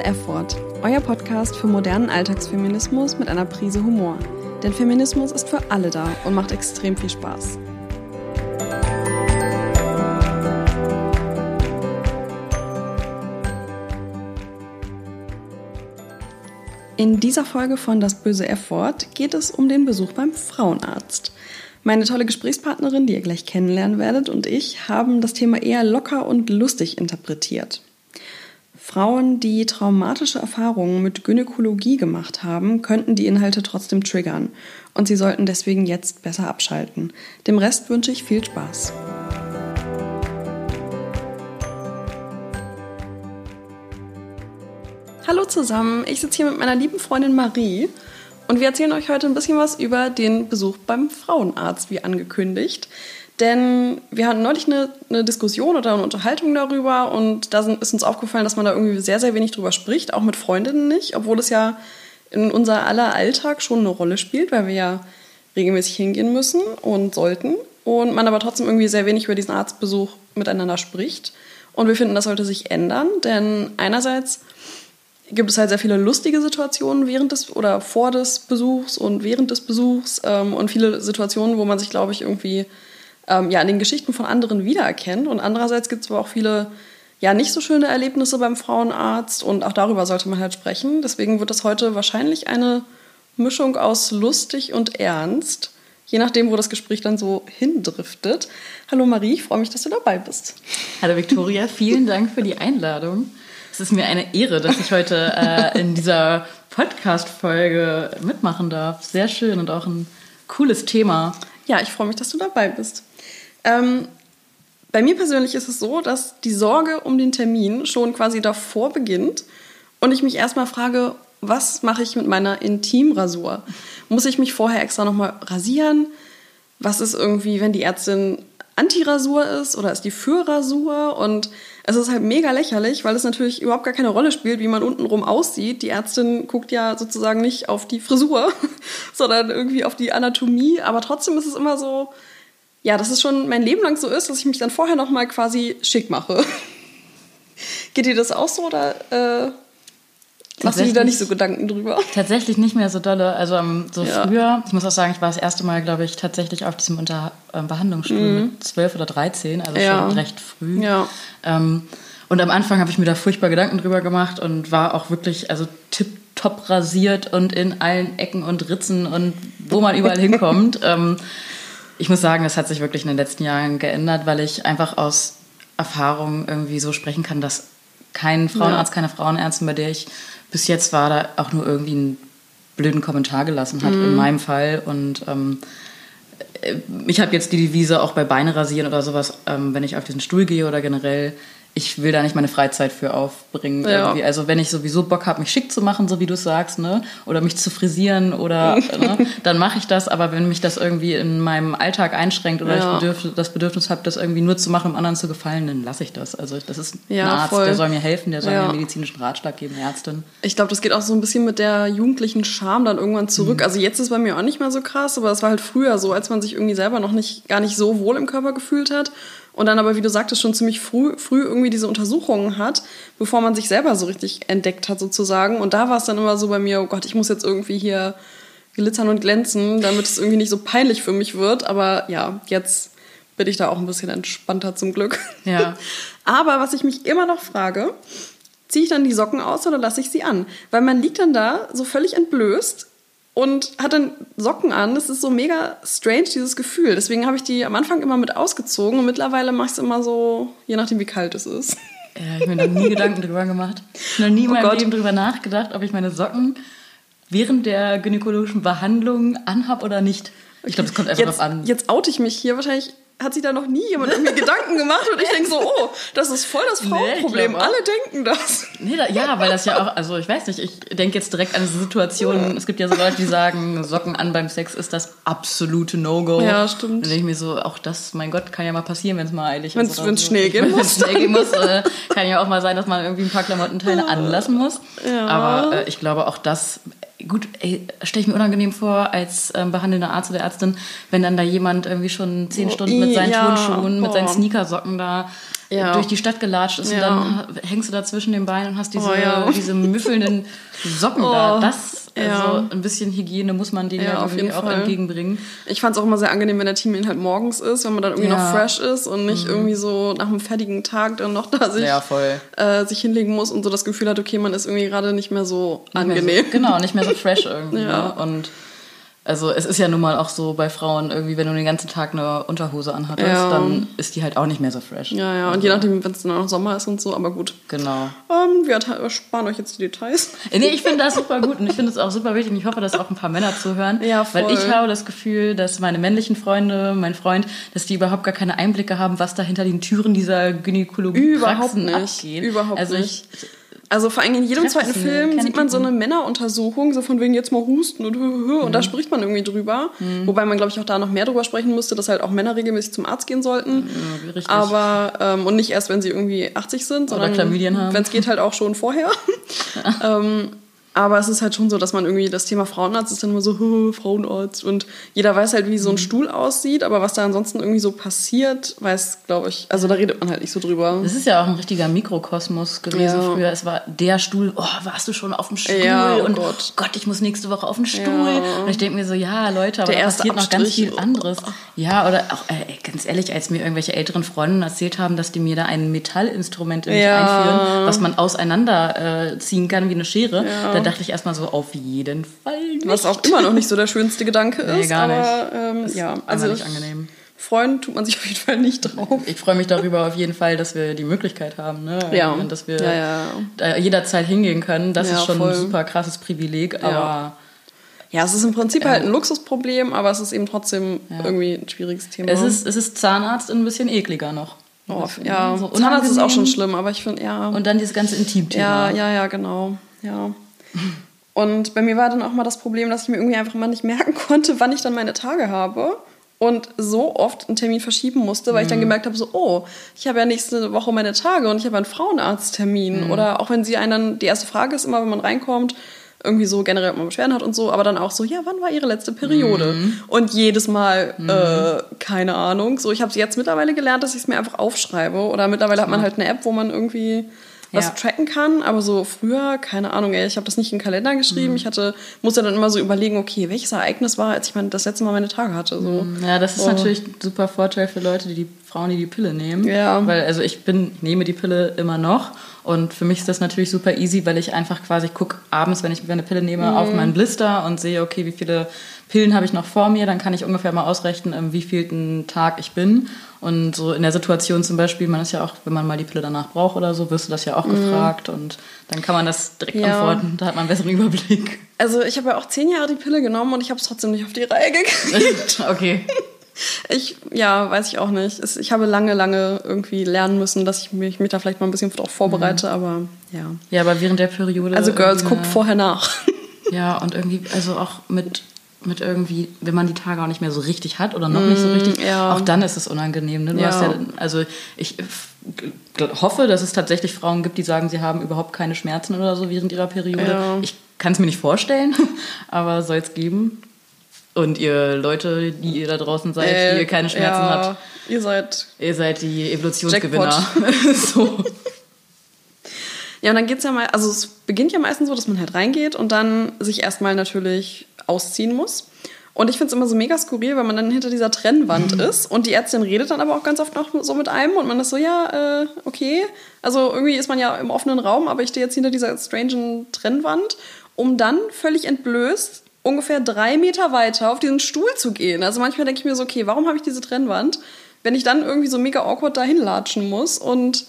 Böse F-Wort, euer Podcast für modernen Alltagsfeminismus mit einer Prise Humor. Denn Feminismus ist für alle da und macht extrem viel Spaß. In dieser Folge von Das böse F-Wort geht es um den Besuch beim Frauenarzt. Meine tolle Gesprächspartnerin, die ihr gleich kennenlernen werdet, und ich haben das Thema eher locker und lustig interpretiert. Frauen, die traumatische Erfahrungen mit Gynäkologie gemacht haben, könnten die Inhalte trotzdem triggern und sie sollten deswegen jetzt besser abschalten. Dem Rest wünsche ich viel Spaß. Hallo zusammen, ich sitze hier mit meiner lieben Freundin Marie und wir erzählen euch heute ein bisschen was über den Besuch beim Frauenarzt, wie angekündigt. Denn wir hatten neulich eine, eine, Diskussion oder eine Unterhaltung darüber und da sind, ist uns aufgefallen, dass man da irgendwie sehr, sehr wenig drüber spricht, auch mit Freundinnen nicht, obwohl es ja in unser aller Alltag schon eine Rolle spielt, weil wir ja regelmäßig hingehen müssen und sollten und man aber trotzdem irgendwie sehr wenig über diesen Arztbesuch miteinander spricht. Und wir finden, das sollte sich ändern, denn einerseits gibt es halt sehr viele lustige Situationen während des oder vor des Besuchs und während des Besuchs ähm, und viele Situationen, wo man sich, glaube ich, irgendwie ähm, ja, in den Geschichten von anderen wiedererkennt. Und andererseits gibt es aber auch viele ja, nicht so schöne Erlebnisse beim Frauenarzt und auch darüber sollte man halt sprechen. Deswegen wird das heute wahrscheinlich eine Mischung aus lustig und ernst, je nachdem, wo das Gespräch dann so hindriftet. Hallo Marie, ich freue mich, dass du dabei bist. Hallo Viktoria, vielen Dank für die Einladung. Es ist mir eine Ehre, dass ich heute äh, in dieser Podcast-Folge mitmachen darf. Sehr schön und auch ein cooles Thema. Ja, ich freue mich, dass du dabei bist. Ähm, bei mir persönlich ist es so, dass die Sorge um den Termin schon quasi davor beginnt und ich mich erstmal frage, was mache ich mit meiner Intimrasur? Muss ich mich vorher extra nochmal rasieren? Was ist irgendwie, wenn die Ärztin Anti-Rasur ist oder ist die für Rasur? Und es ist halt mega lächerlich, weil es natürlich überhaupt gar keine Rolle spielt, wie man untenrum aussieht. Die Ärztin guckt ja sozusagen nicht auf die Frisur, sondern irgendwie auf die Anatomie. Aber trotzdem ist es immer so, ja, dass es schon mein Leben lang so ist, dass ich mich dann vorher noch mal quasi schick mache. Geht dir das auch so oder äh, machst du dir da nicht so Gedanken drüber? Tatsächlich nicht mehr so dolle. Also um, so ja. früher, ich muss auch sagen, ich war das erste Mal, glaube ich, tatsächlich auf diesem Unter äh, Behandlungsstuhl mhm. mit zwölf oder dreizehn, also ja. schon recht früh. Ja. Ähm, und am Anfang habe ich mir da furchtbar Gedanken drüber gemacht und war auch wirklich, also tipptopp rasiert und in allen Ecken und Ritzen und wo man überall hinkommt. ähm, ich muss sagen, das hat sich wirklich in den letzten Jahren geändert, weil ich einfach aus Erfahrung irgendwie so sprechen kann, dass kein Frauenarzt, ja. keine Frauenärztin, bei der ich bis jetzt war, da auch nur irgendwie einen blöden Kommentar gelassen hat, mhm. in meinem Fall. Und ähm, ich habe jetzt die Devise auch bei Beine rasieren oder sowas, ähm, wenn ich auf diesen Stuhl gehe oder generell ich will da nicht meine Freizeit für aufbringen. Ja. Also wenn ich sowieso Bock habe, mich schick zu machen, so wie du sagst, ne? oder mich zu frisieren oder ne? dann mache ich das. Aber wenn mich das irgendwie in meinem Alltag einschränkt oder ja. ich bedürf, das Bedürfnis habe, das irgendwie nur zu machen, um anderen zu gefallen, dann lasse ich das. Also das ist ja, ein Arzt, voll. der soll mir helfen, der soll mir medizinischen Ratschlag geben, Ärztin. Ich glaube, das geht auch so ein bisschen mit der jugendlichen Scham dann irgendwann zurück. Mhm. Also jetzt ist es bei mir auch nicht mehr so krass, aber es war halt früher so, als man sich irgendwie selber noch nicht gar nicht so wohl im Körper gefühlt hat und dann aber, wie du sagtest, schon ziemlich früh, früh irgendwie diese Untersuchungen hat, bevor man sich selber so richtig entdeckt hat sozusagen. Und da war es dann immer so bei mir, oh Gott, ich muss jetzt irgendwie hier glitzern und glänzen, damit es irgendwie nicht so peinlich für mich wird. Aber ja, jetzt bin ich da auch ein bisschen entspannter zum Glück. Ja. aber was ich mich immer noch frage, ziehe ich dann die Socken aus oder lasse ich sie an? Weil man liegt dann da so völlig entblößt und hat dann Socken an. Das ist so mega strange, dieses Gefühl. Deswegen habe ich die am Anfang immer mit ausgezogen und mittlerweile mache ich es immer so, je nachdem, wie kalt es ist. Ja, ich habe mir noch nie Gedanken drüber gemacht. Ich habe noch nie oh in meinem Leben drüber nachgedacht, ob ich meine Socken während der gynäkologischen Behandlung anhab oder nicht. Ich glaube, es kommt einfach jetzt, drauf an. Jetzt oute ich mich hier. Wahrscheinlich hat sich da noch nie jemand irgendwie Gedanken gemacht und ich denke so, oh, das ist voll das Frauenproblem. Nee, Alle denken das. Nee, da, ja, weil das ja auch, also ich weiß nicht, ich denke jetzt direkt an diese Situation. Es gibt ja so Leute, die sagen, Socken an beim Sex ist das absolute No-Go. Ja, stimmt. Dann denke ich mir so, auch das, mein Gott, kann ja mal passieren, wenn es mal eilig wenn's, ist. Wenn es schnell gehen muss. Wenn es schnell gehen muss, äh, kann ja auch mal sein, dass man irgendwie ein paar Klamottenteile anlassen muss. Ja. Aber äh, ich glaube, auch das gut, stelle ich mir unangenehm vor als ähm, behandelnder Arzt oder Ärztin, wenn dann da jemand irgendwie schon zehn oh, Stunden mit seinen ja, Turnschuhen, mit seinen Sneakersocken da ja. durch die Stadt gelatscht ist ja. und dann hängst du da zwischen den Beinen und hast diese, oh, diese müffelnden Socken oh, da. Das, also ein bisschen Hygiene muss man denen ja, auf jeden auch Fall. entgegenbringen. Ich fand es auch immer sehr angenehm, wenn der Team halt morgens ist, wenn man dann irgendwie noch fresh ist und nicht mhm. irgendwie so nach einem fertigen Tag dann noch da sich, äh, sich hinlegen muss und so das Gefühl hat, okay, man ist irgendwie gerade nicht mehr so nicht angenehm. Mehr so, genau, nicht mehr so fresh irgendwie. ja. Ne? Und also es ist ja nun mal auch so bei Frauen, irgendwie, wenn du den ganzen Tag eine Unterhose anhattest, ja. dann ist die halt auch nicht mehr so fresh. Ja, ja, und also. je nachdem, wenn es dann auch Sommer ist und so, aber gut. Genau. Ähm, wir sparen euch jetzt die Details. Äh, nee, ich finde das super gut und ich finde es auch super wichtig und ich hoffe, dass auch ein paar Männer zuhören. Ja, voll. Weil ich habe das Gefühl, dass meine männlichen Freunde, mein Freund, dass die überhaupt gar keine Einblicke haben, was da hinter den Türen dieser Gynäkologie Überhaupt nicht. abgeht. Überhaupt also ich, nicht. Also vor allem in jedem zweiten Film sieht man so eine Männeruntersuchung, so von wegen jetzt mal husten und und mhm. da spricht man irgendwie drüber. Mhm. Wobei man, glaube ich, auch da noch mehr drüber sprechen müsste, dass halt auch Männer regelmäßig zum Arzt gehen sollten. Ja, richtig. Aber, ähm, und nicht erst, wenn sie irgendwie 80 sind, sondern wenn es geht halt auch schon vorher. Ja. ähm, aber es ist halt schon so, dass man irgendwie das Thema Frauenarzt ist dann immer so, Frauenarzt. Und jeder weiß halt, wie so ein mhm. Stuhl aussieht, aber was da ansonsten irgendwie so passiert, weiß, glaube ich, also da redet man halt nicht so drüber. Das ist ja auch ein richtiger Mikrokosmos gewesen ja. früher. Es war der Stuhl, oh, warst du schon auf dem Stuhl? Ja, oh und Gott. Gott, ich muss nächste Woche auf den Stuhl. Ja. Und ich denke mir so, ja, Leute, aber da passiert noch ganz viel anderes. Ja, oder auch, äh, ganz ehrlich, als mir irgendwelche älteren Freundinnen erzählt haben, dass die mir da ein Metallinstrument in mich einführen, was man auseinanderziehen äh, kann wie eine Schere, da dachte ich erstmal so, auf jeden Fall nicht. Was auch immer noch nicht so der schönste Gedanke ist. Nee, gar aber, nicht. Ähm, ja, also nicht angenehm. Freuen tut man sich auf jeden Fall nicht drauf. Ich freue mich darüber auf jeden Fall, dass wir die Möglichkeit haben, ne? Ja. Und dass wir ja, ja. Jederzeit hingehen können. Das ist schon voll. ein super krasses Privileg, aber. Ja, es ist im Prinzip halt ein Luxusproblem, aber es ist eben trotzdem irgendwie ein schwieriges Thema. Es ist, es ist Zahnarzt ein bisschen ekliger noch. Oh, ja, so Zahnarzt ist auch schon schlimm, aber ich finde, ja. Und dann dieses ganze Intimthema. Ja, ja, ja, genau. Ja. Und bei mir war dann auch mal das Problem, dass ich mir irgendwie einfach mal nicht merken konnte, wann ich dann meine Tage habe. Und so oft einen Termin verschieben musste, weil mhm. ich dann mhm. gemerkt habe, so, oh, ich habe ja nächste Woche meine Tage und ich habe einen Frauenarzttermin. Mhm. Oder auch wenn sie einen dann, die erste Frage ist immer, wenn man reinkommt, irgendwie so generell, ob man Beschwerden hat und so, aber dann auch so, ja, wann war ihre letzte Periode? Mhm. Und jedes Mal, mhm. äh, keine Ahnung. So, ich habe jetzt mittlerweile gelernt, dass ich es mir einfach aufschreibe. Oder mittlerweile hat man halt eine App, wo man irgendwie was ja. tracken kann. Aber so früher, keine Ahnung, ey, ich habe das nicht in den Kalender geschrieben. Mhm. Ich hatte, musste dann immer so überlegen, okay, welches Ereignis war, als ich mein, das letzte Mal meine Tage hatte. So. Mhm. Ja, das ist oh. natürlich ein super Vorteil für Leute, die die Frauen, die die Pille nehmen. Ja. Weil, also ich bin, nehme die Pille immer noch. Und für mich ist das natürlich super easy, weil ich einfach quasi gucke abends, wenn ich eine Pille nehme, mhm. auf meinen Blister und sehe, okay, wie viele Pillen habe ich noch vor mir, dann kann ich ungefähr mal ausrechnen, wie vielten Tag ich bin. Und so in der Situation zum Beispiel, man ist ja auch, wenn man mal die Pille danach braucht oder so, wirst du das ja auch mhm. gefragt und dann kann man das direkt ja. antworten. Da hat man einen besseren Überblick. Also ich habe ja auch zehn Jahre die Pille genommen und ich habe es trotzdem nicht auf die Reihe gekriegt. okay. Ich, ja, weiß ich auch nicht. Ich habe lange, lange irgendwie lernen müssen, dass ich mich, mich da vielleicht mal ein bisschen darauf vorbereite, mhm. aber ja. Ja, aber während der Periode. Also Girls, guckt vorher nach. Ja, und irgendwie, also auch mit mit irgendwie, wenn man die Tage auch nicht mehr so richtig hat oder noch mm, nicht so mm, richtig, ja. auch dann ist es unangenehm. Ne? Du ja. hast ja, also ich hoffe, dass es tatsächlich Frauen gibt, die sagen, sie haben überhaupt keine Schmerzen oder so während ihrer Periode. Ich kann es mir nicht vorstellen, aber soll es geben. Und ihr Leute, die ihr da draußen seid, äh, die ihr keine Schmerzen habt, ihr seid, ihr seid die Evolutionsgewinner. so. Ja, und dann geht's ja mal, also es beginnt ja meistens so, dass man halt reingeht und dann sich erstmal natürlich ausziehen muss. Und ich finde es immer so mega skurril, weil man dann hinter dieser Trennwand mhm. ist und die Ärztin redet dann aber auch ganz oft noch so mit einem und man ist so, ja, äh, okay. Also irgendwie ist man ja im offenen Raum, aber ich stehe jetzt hinter dieser strangen Trennwand, um dann völlig entblößt ungefähr drei Meter weiter auf diesen Stuhl zu gehen. Also manchmal denke ich mir so, okay, warum habe ich diese Trennwand, wenn ich dann irgendwie so mega awkward dahin latschen muss und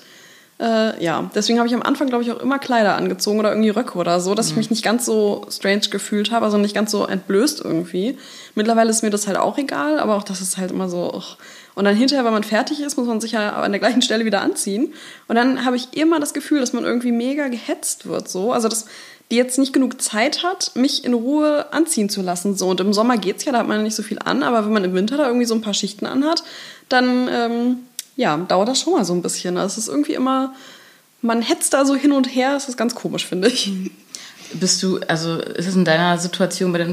äh, ja, deswegen habe ich am Anfang, glaube ich, auch immer Kleider angezogen oder irgendwie Röcke oder so, dass mhm. ich mich nicht ganz so strange gefühlt habe, also nicht ganz so entblößt irgendwie. Mittlerweile ist mir das halt auch egal, aber auch das ist halt immer so. Och. Und dann hinterher, wenn man fertig ist, muss man sich ja an der gleichen Stelle wieder anziehen. Und dann habe ich immer das Gefühl, dass man irgendwie mega gehetzt wird, so. Also, dass die jetzt nicht genug Zeit hat, mich in Ruhe anziehen zu lassen. So. Und im Sommer geht's ja, da hat man nicht so viel an, aber wenn man im Winter da irgendwie so ein paar Schichten anhat, dann ähm, ja, dauert das schon mal so ein bisschen. Also es ist irgendwie immer, man hetzt da so hin und her, das ist ganz komisch, finde ich. bist du, also ist es in deiner Situation bei den,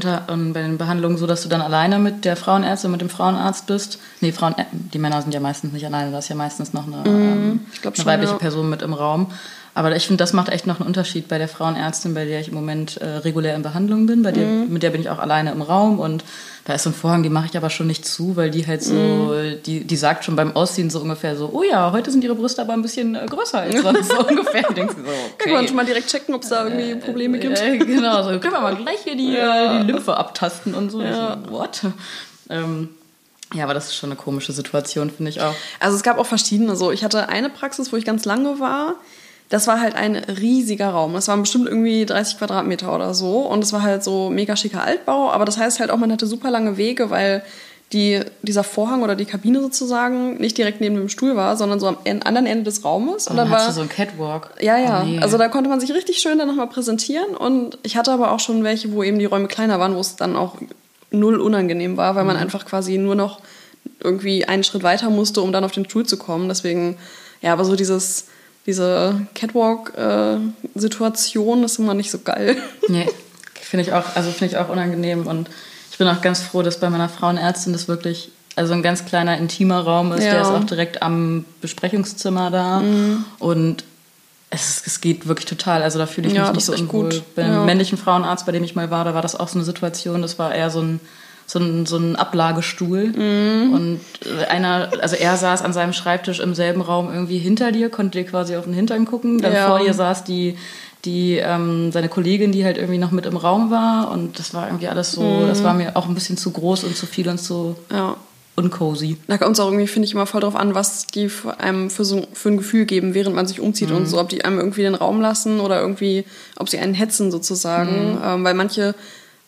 bei den Behandlungen so, dass du dann alleine mit der Frauenärztin, mit dem Frauenarzt bist? Nee, Frauen, äh, die Männer sind ja meistens nicht alleine, da ist ja meistens noch eine, mm, ähm, eine schon, weibliche ja. Person mit im Raum. Aber ich finde, das macht echt noch einen Unterschied bei der Frauenärztin, bei der ich im Moment äh, regulär in Behandlung bin. Bei der, mm. Mit der bin ich auch alleine im Raum und da ist so ein Vorhang, die mache ich aber schon nicht zu, weil die halt so, mm. die, die sagt schon beim Ausziehen so ungefähr so, oh ja, heute sind ihre Brüste aber ein bisschen äh, größer als sonst so ungefähr. Du denkst so, okay. Kann man schon mal direkt checken, ob es da irgendwie Probleme gibt. Äh, genau, so können wir mal gleich hier die, ja. die Lymphe abtasten und so. Ja. So, what? Ähm, ja, aber das ist schon eine komische Situation, finde ich auch. Also es gab auch verschiedene so. Ich hatte eine Praxis, wo ich ganz lange war. Das war halt ein riesiger Raum. Das waren bestimmt irgendwie 30 Quadratmeter oder so. Und es war halt so mega schicker Altbau. Aber das heißt halt auch, man hatte super lange Wege, weil die, dieser Vorhang oder die Kabine sozusagen nicht direkt neben dem Stuhl war, sondern so am anderen Ende des Raumes. Und, und dann, dann war so ein Catwalk. Ja, ja. Oh, nee. Also da konnte man sich richtig schön dann nochmal präsentieren. Und ich hatte aber auch schon welche, wo eben die Räume kleiner waren, wo es dann auch null unangenehm war, weil man mhm. einfach quasi nur noch irgendwie einen Schritt weiter musste, um dann auf den Stuhl zu kommen. Deswegen, ja, aber so dieses, diese Catwalk-Situation ist immer nicht so geil. Nee, finde ich auch, also finde ich auch unangenehm und ich bin auch ganz froh, dass bei meiner Frauenärztin das wirklich also ein ganz kleiner intimer Raum ist, ja. der ist auch direkt am Besprechungszimmer da mhm. und es, es geht wirklich total, also da fühle ich mich ja, nicht so unwohl. Gut. Beim ja. männlichen Frauenarzt, bei dem ich mal war, da war das auch so eine Situation, das war eher so ein so ein, so ein Ablagestuhl. Mhm. Und einer, also er saß an seinem Schreibtisch im selben Raum irgendwie hinter dir, konnte dir quasi auf den Hintern gucken. Dann ja. vor dir saß die, die ähm, seine Kollegin, die halt irgendwie noch mit im Raum war. Und das war irgendwie alles so, mhm. das war mir auch ein bisschen zu groß und zu viel und zu. Ja uncozy. Da kommt es auch irgendwie, finde ich, immer voll drauf an, was die für einem für, so, für ein Gefühl geben, während man sich umzieht mhm. und so. Ob die einem irgendwie den Raum lassen oder irgendwie, ob sie einen hetzen sozusagen. Mhm. Ähm, weil manche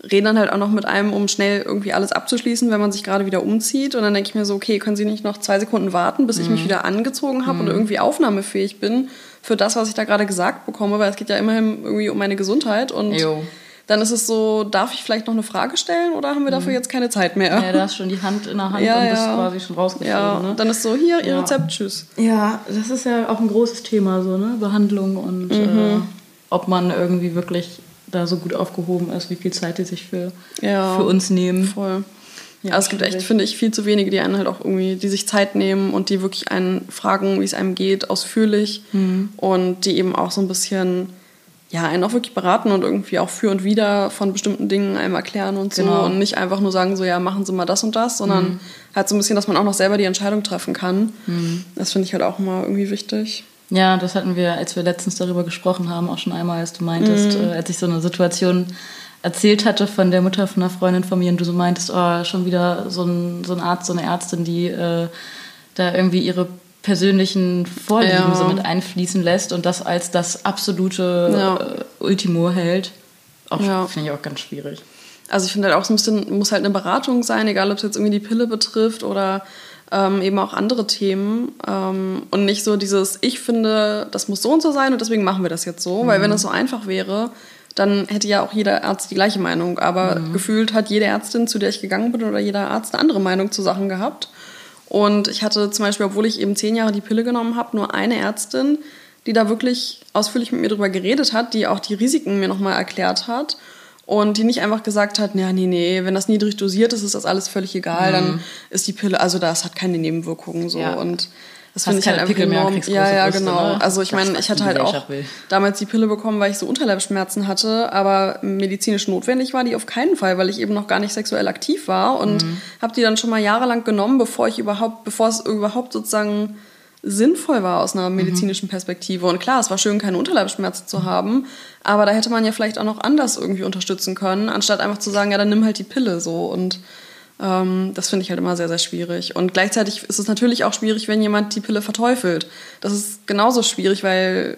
reden dann halt auch noch mit einem, um schnell irgendwie alles abzuschließen, wenn man sich gerade wieder umzieht. Und dann denke ich mir so, okay, können Sie nicht noch zwei Sekunden warten, bis ich mich mhm. wieder angezogen habe mhm. und irgendwie aufnahmefähig bin für das, was ich da gerade gesagt bekomme, weil es geht ja immerhin irgendwie um meine Gesundheit und jo. dann ist es so, darf ich vielleicht noch eine Frage stellen oder haben wir dafür mhm. jetzt keine Zeit mehr? Ja, da hast schon die Hand in der Hand ja, und bist ja. quasi schon rausgeflogen. Ja, ne? dann ist so, hier, Ihr ja. Rezept, tschüss. Ja, das ist ja auch ein großes Thema, so, ne? Behandlung und mhm. äh, ob man irgendwie wirklich da so gut aufgehoben ist, wie viel Zeit die sich für, ja, für uns nehmen. Voll. Ja, also es gibt echt, finde ich, viel zu wenige, die einen halt auch irgendwie, die sich Zeit nehmen und die wirklich einen fragen, wie es einem geht, ausführlich mhm. und die eben auch so ein bisschen, ja, einen auch wirklich beraten und irgendwie auch für und wieder von bestimmten Dingen einem erklären und so genau. und nicht einfach nur sagen so, ja, machen Sie mal das und das, sondern mhm. halt so ein bisschen, dass man auch noch selber die Entscheidung treffen kann. Mhm. Das finde ich halt auch immer irgendwie wichtig. Ja, das hatten wir, als wir letztens darüber gesprochen haben, auch schon einmal, als du meintest, mhm. äh, als ich so eine Situation erzählt hatte von der Mutter von einer Freundin von mir und du so meintest, oh, schon wieder so ein, so ein Arzt, so eine Ärztin, die äh, da irgendwie ihre persönlichen Vorlieben ja. so mit einfließen lässt und das als das absolute ja. äh, Ultimo hält. Auch ja. finde ich auch ganz schwierig. Also ich finde halt auch so ein bisschen, muss halt eine Beratung sein, egal ob es jetzt irgendwie die Pille betrifft oder ähm, eben auch andere Themen ähm, und nicht so dieses, ich finde, das muss so und so sein und deswegen machen wir das jetzt so, mhm. weil wenn es so einfach wäre, dann hätte ja auch jeder Arzt die gleiche Meinung, aber mhm. gefühlt hat jede Ärztin, zu der ich gegangen bin oder jeder Arzt eine andere Meinung zu Sachen gehabt. Und ich hatte zum Beispiel, obwohl ich eben zehn Jahre die Pille genommen habe, nur eine Ärztin, die da wirklich ausführlich mit mir drüber geredet hat, die auch die Risiken mir nochmal erklärt hat und die nicht einfach gesagt hat, ja, nee, nee, wenn das niedrig dosiert ist, ist das alles völlig egal, mhm. dann ist die Pille, also das hat keine Nebenwirkungen so ja. und das finde ich halt einfach enorm. Ja, ja, genau. Ne? Also ich meine, ich hatte halt auch damals die Pille bekommen, weil ich so Unterleibsschmerzen hatte, aber medizinisch notwendig war die auf keinen Fall, weil ich eben noch gar nicht sexuell aktiv war und mhm. habe die dann schon mal jahrelang genommen, bevor ich überhaupt, bevor es überhaupt sozusagen sinnvoll war aus einer mhm. medizinischen Perspektive. Und klar, es war schön, keine Unterleibsschmerzen zu haben, aber da hätte man ja vielleicht auch noch anders irgendwie unterstützen können, anstatt einfach zu sagen, ja, dann nimm halt die Pille so. Und ähm, das finde ich halt immer sehr, sehr schwierig. Und gleichzeitig ist es natürlich auch schwierig, wenn jemand die Pille verteufelt. Das ist genauso schwierig, weil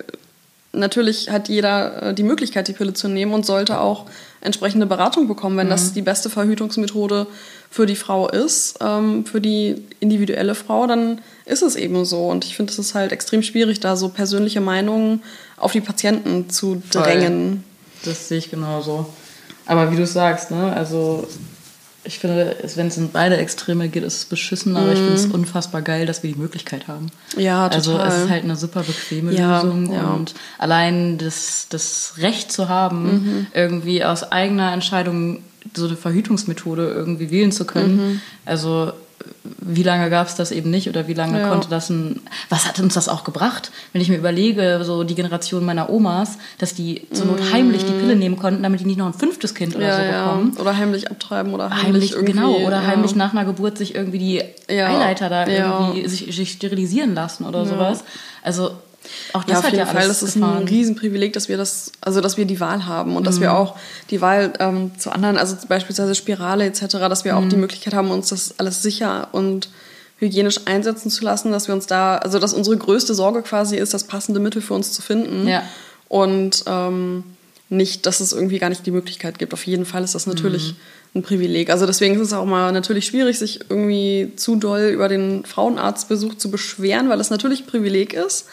natürlich hat jeder äh, die Möglichkeit, die Pille zu nehmen und sollte auch entsprechende Beratung bekommen, wenn mhm. das die beste Verhütungsmethode für die Frau ist, ähm, für die individuelle Frau, dann ist es eben so. Und ich finde, es ist halt extrem schwierig, da so persönliche Meinungen auf die Patienten zu drängen. Voll. Das sehe ich genauso. Aber wie du sagst, ne, also ich finde, wenn es in beide Extreme geht, ist es beschissen, aber mm. ich finde es mhm. unfassbar geil, dass wir die Möglichkeit haben. Ja, total. Also es ist halt eine super bequeme ja, Lösung ja. und allein das, das Recht zu haben, mhm. irgendwie aus eigener Entscheidung so eine Verhütungsmethode irgendwie wählen zu können. Mhm. Also wie lange gab es das eben nicht oder wie lange ja. konnte das ein. Was hat uns das auch gebracht? Wenn ich mir überlege, so die Generation meiner Omas, dass die zur Not mm. heimlich die Pille nehmen konnten, damit die nicht noch ein fünftes Kind oder ja, so bekommen. Ja. Oder heimlich abtreiben oder heimlich. heimlich genau, oder heimlich nach einer Geburt sich irgendwie die Eileiter da irgendwie sich, sich, sterilisieren lassen oder sowas. Also auch das ja, auf jeden ja Fall. Das ist gefahren. ein Riesenprivileg, dass wir das, also dass wir die Wahl haben und mhm. dass wir mhm. auch die Wahl ähm, zu anderen, also beispielsweise Spirale etc., dass wir mhm. auch die mhm. Möglichkeit haben, uns das alles sicher und hygienisch einsetzen zu lassen, dass wir uns da, also dass unsere größte Sorge quasi ist, das passende Mittel für uns zu finden. Ja. Und ähm, nicht, dass es irgendwie gar nicht die Möglichkeit gibt. Auf jeden Fall ist das natürlich mhm. ein Privileg. Also deswegen ist es auch mal natürlich schwierig, sich irgendwie zu doll über den Frauenarztbesuch zu beschweren, weil es natürlich ein Privileg ist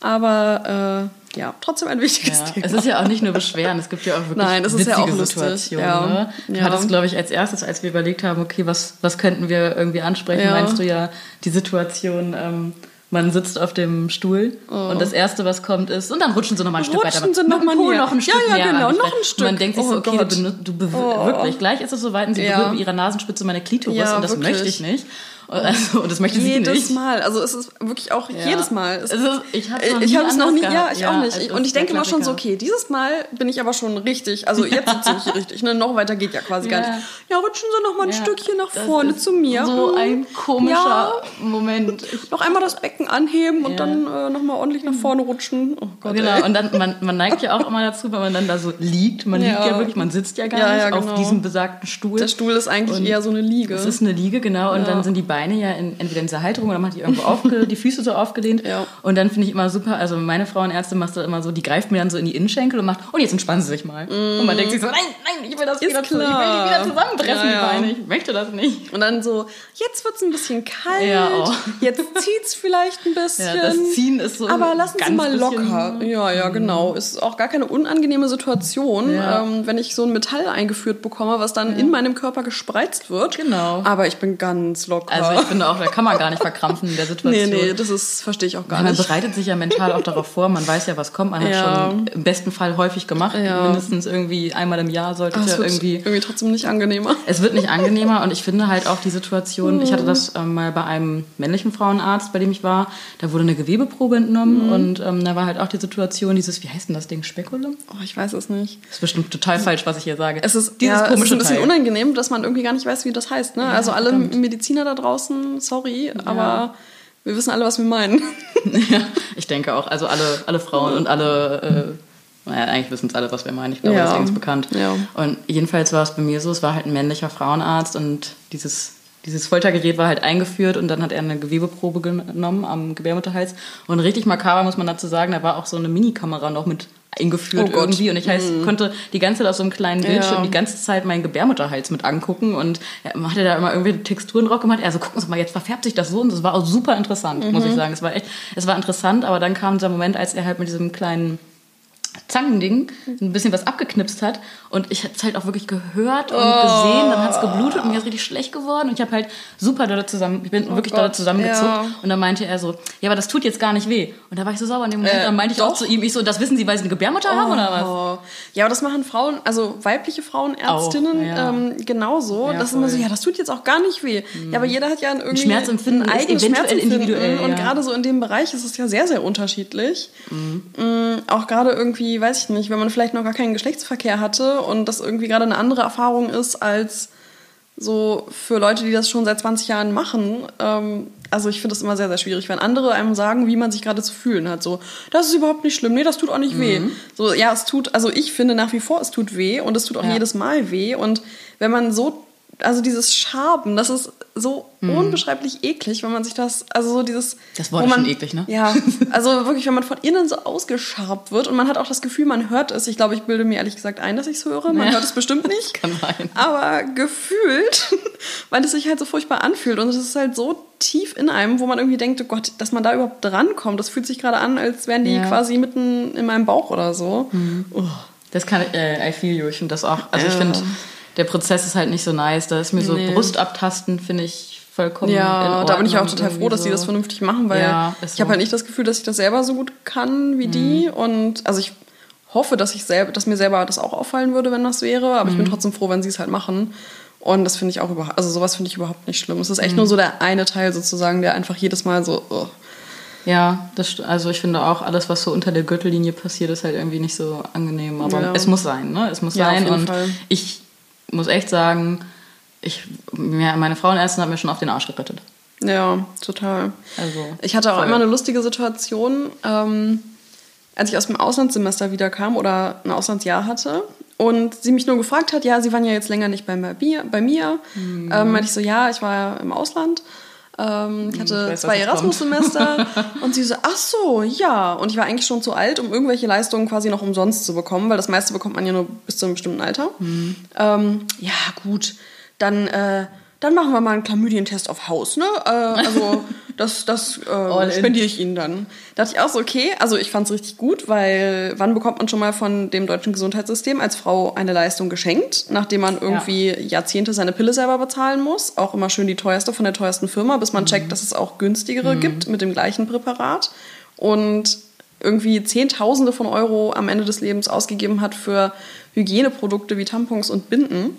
aber äh, ja, trotzdem ein wichtiges ja, Thema. Es ist ja auch nicht nur Beschweren, es gibt ja auch wirklich Nein, das ist ja auch Situationen. Ja. Ne? Du ja. hattest, glaube ich, als erstes, als wir überlegt haben, okay, was, was könnten wir irgendwie ansprechen, ja. meinst du ja die Situation, ähm, man sitzt auf dem Stuhl oh. und das Erste, was kommt, ist, und dann rutschen sie noch mal ein rutschen Stück weiter. Sie noch, mal noch ein Stück ja, ja, genau, noch ein Stück. Und man denkt sich so, oh okay, du, du oh. wirklich, gleich ist es soweit und sie ja. berührt mit ihrer Nasenspitze meine Klitoris und das wirklich. möchte ich nicht. Also, und das möchte jedes sie nicht. Jedes Mal. Also es ist wirklich auch ja. jedes Mal. Es, ist, ich habe es noch, hab noch nie. Ja, ich ja, auch nicht. Also und ich denke immer schon so, okay, dieses Mal bin ich aber schon richtig. Also jetzt sitze ich richtig. Ne? Noch weiter geht ja quasi gar nicht. Ja, rutschen Sie noch mal ein Stückchen nach vorne zu mir. So hm. ein komischer Moment. noch einmal das Becken anheben und dann äh, noch mal ordentlich nach vorne rutschen. Oh Gott, genau. Ey. Und dann man, man neigt ja auch immer dazu, wenn man dann da so liegt. Man liegt ja wirklich, man sitzt ja gar nicht genau. auf diesem besagten Stuhl. Der Stuhl ist eigentlich und eher so eine Liege. Es ist eine Liege, genau. Und dann sind die Beine ja in, entweder in dieser Halterung oder man hat die irgendwo aufge, die Füße so aufgelehnt. Ja. Und dann finde ich immer super, also meine Frauenärztin macht das immer so, die greift mir dann so in die Innenschenkel und macht, und jetzt entspannen sie sich mal. Mm. Und man denkt sich so, nein, nein, ich will das wieder, zu, ich will die wieder zusammenpressen, ja, die Beine. Ich möchte das nicht. Und dann so, jetzt wird es ein bisschen kalt, ja, oh. jetzt zieht es vielleicht ein bisschen. Ja, das Ziehen ist so Aber lassen Sie mal locker. Ja, ja, genau. Ist auch gar keine unangenehme Situation, ähm, wenn ich so ein Metall eingeführt bekomme, was dann in meinem Körper gespreizt wird. Genau. Aber ich bin ganz locker. Also ich finde auch, da kann man gar nicht verkrampfen in der Situation. Nee, nee, das ist, verstehe ich auch gar ja, nicht. Man bereitet sich ja mental auch darauf vor, man weiß ja, was kommt. Man ja. hat schon im besten Fall häufig gemacht. Ja. Mindestens irgendwie einmal im Jahr sollte es ja irgendwie. Irgendwie trotzdem nicht angenehmer. Es wird nicht angenehmer und ich finde halt auch die Situation, ich hatte das ähm, mal bei einem männlichen Frauenarzt, bei dem ich war, da wurde eine Gewebeprobe entnommen mhm. und ähm, da war halt auch die Situation, dieses, wie heißt denn das Ding, Spekulum? Oh, ich weiß es nicht. Das ist bestimmt total falsch, was ich hier sage. Es ist, dieses ja, komische es ist ein bisschen Teil. unangenehm, dass man irgendwie gar nicht weiß, wie das heißt. Ne? also alle. Mediziner da draußen, sorry, aber wir wissen alle, was wir meinen. ja, ich denke auch. Also alle, alle Frauen und alle, äh, naja, eigentlich wissen es alle, was wir meinen. Ich glaube, ja. das ist längst bekannt. Ja. Und jedenfalls war es bei mir so, es war halt ein männlicher Frauenarzt und dieses dieses Foltergerät war halt eingeführt und dann hat er eine Gewebeprobe genommen am Gebärmutterhals. Und richtig makaber muss man dazu sagen, da war auch so eine Minikamera noch mit eingeführt oh irgendwie. Und ich heißt, mhm. konnte die ganze Zeit auf so einem kleinen Bildschirm ja. die ganze Zeit meinen Gebärmutterhals mit angucken und er hatte da immer irgendwie Texturen drauf gemacht. Also gucken Sie mal, jetzt verfärbt sich das so und das war auch super interessant, mhm. muss ich sagen. Es war echt, es war interessant, aber dann kam dieser Moment, als er halt mit diesem kleinen Zangending ein bisschen was abgeknipst hat und ich habe es halt auch wirklich gehört und oh. gesehen, dann hat es geblutet und mir ist richtig schlecht geworden und ich habe halt super dort zusammen, ich bin oh wirklich dort zusammengezuckt ja. und dann meinte er so, ja, aber das tut jetzt gar nicht weh und da war ich so sauer in dem Moment, äh, dann meinte ich doch. auch zu ihm, ich so, das wissen Sie, weil Sie eine Gebärmutter oh. haben oder was? Ja, aber das machen Frauen, also weibliche Frauenärztinnen ja. ähm, genauso, ja, das ist immer so, ja, das tut jetzt auch gar nicht weh. Mhm. Ja, aber jeder hat ja ein irgendwie Schmerzempfinden ein eigenes Schmerzempfinden individuell und gerade so in dem Bereich ist es ja sehr, sehr unterschiedlich. Mhm. Mhm, auch gerade irgendwie irgendwie, weiß ich nicht, wenn man vielleicht noch gar keinen Geschlechtsverkehr hatte und das irgendwie gerade eine andere Erfahrung ist als so für Leute, die das schon seit 20 Jahren machen. Ähm, also ich finde das immer sehr, sehr schwierig, wenn andere einem sagen, wie man sich gerade zu fühlen hat. So, das ist überhaupt nicht schlimm, nee, das tut auch nicht mhm. weh. So, ja, es tut, also ich finde nach wie vor, es tut weh und es tut auch ja. jedes Mal weh. Und wenn man so also dieses Schaben, das ist so mm. unbeschreiblich eklig, wenn man sich das, also so dieses. Das Wort ist schon eklig, ne? Ja, also wirklich, wenn man von innen so ausgeschabt wird und man hat auch das Gefühl, man hört es. Ich glaube, ich bilde mir ehrlich gesagt ein, dass ich es höre. Man ja. hört es bestimmt nicht. Kann sein. Aber gefühlt, weil es sich halt so furchtbar anfühlt und es ist halt so tief in einem, wo man irgendwie denkt, oh Gott, dass man da überhaupt drankommt. Das fühlt sich gerade an, als wären die ja. quasi mitten in meinem Bauch oder so. Mhm. Oh. Das kann, äh, I feel you. Ich finde das auch, also ja. ich finde der Prozess ist halt nicht so nice. Da ist mir so nee. Brust abtasten, finde ich vollkommen. Ja, da bin ich auch total froh, dass so. die das vernünftig machen, weil ja, ich so. habe halt nicht das Gefühl, dass ich das selber so gut kann wie mhm. die. Und also ich hoffe, dass ich selber, dass mir selber das auch auffallen würde, wenn das wäre. Aber mhm. ich bin mhm. trotzdem froh, wenn sie es halt machen. Und das finde ich auch überhaupt, also sowas finde ich überhaupt nicht schlimm. Es ist echt mhm. nur so der eine Teil sozusagen, der einfach jedes Mal so. Oh. Ja, das, also ich finde auch, alles, was so unter der Gürtellinie passiert, ist halt irgendwie nicht so angenehm. Aber ja. es muss sein, ne? Es muss ja, sein. und Fall. ich muss echt sagen, ich, meine Frauenärztin hat mir schon auf den Arsch gerettet. Ja, total. Also, ich hatte auch voll. immer eine lustige Situation, ähm, als ich aus dem Auslandssemester wiederkam oder ein Auslandsjahr hatte und sie mich nur gefragt hat, ja, sie waren ja jetzt länger nicht bei mir, bei mir. Mhm. Ähm, meinte ich so, ja, ich war im Ausland. Ähm, ich hm, hatte ich weiß, zwei Erasmus-Semester und sie so, ach so, ja. Und ich war eigentlich schon zu alt, um irgendwelche Leistungen quasi noch umsonst zu bekommen, weil das meiste bekommt man ja nur bis zu einem bestimmten Alter. Mhm. Ähm, ja, gut, dann, äh, dann machen wir mal einen Chlamydientest auf Haus, ne? Äh, also das, das äh, spendiere ich Ihnen dann. Da dachte ich auch so, okay, also ich fand es richtig gut, weil wann bekommt man schon mal von dem deutschen Gesundheitssystem als Frau eine Leistung geschenkt, nachdem man irgendwie ja. Jahrzehnte seine Pille selber bezahlen muss? Auch immer schön die teuerste von der teuersten Firma, bis man mhm. checkt, dass es auch günstigere mhm. gibt mit dem gleichen Präparat. Und irgendwie Zehntausende von Euro am Ende des Lebens ausgegeben hat für Hygieneprodukte wie Tampons und Binden.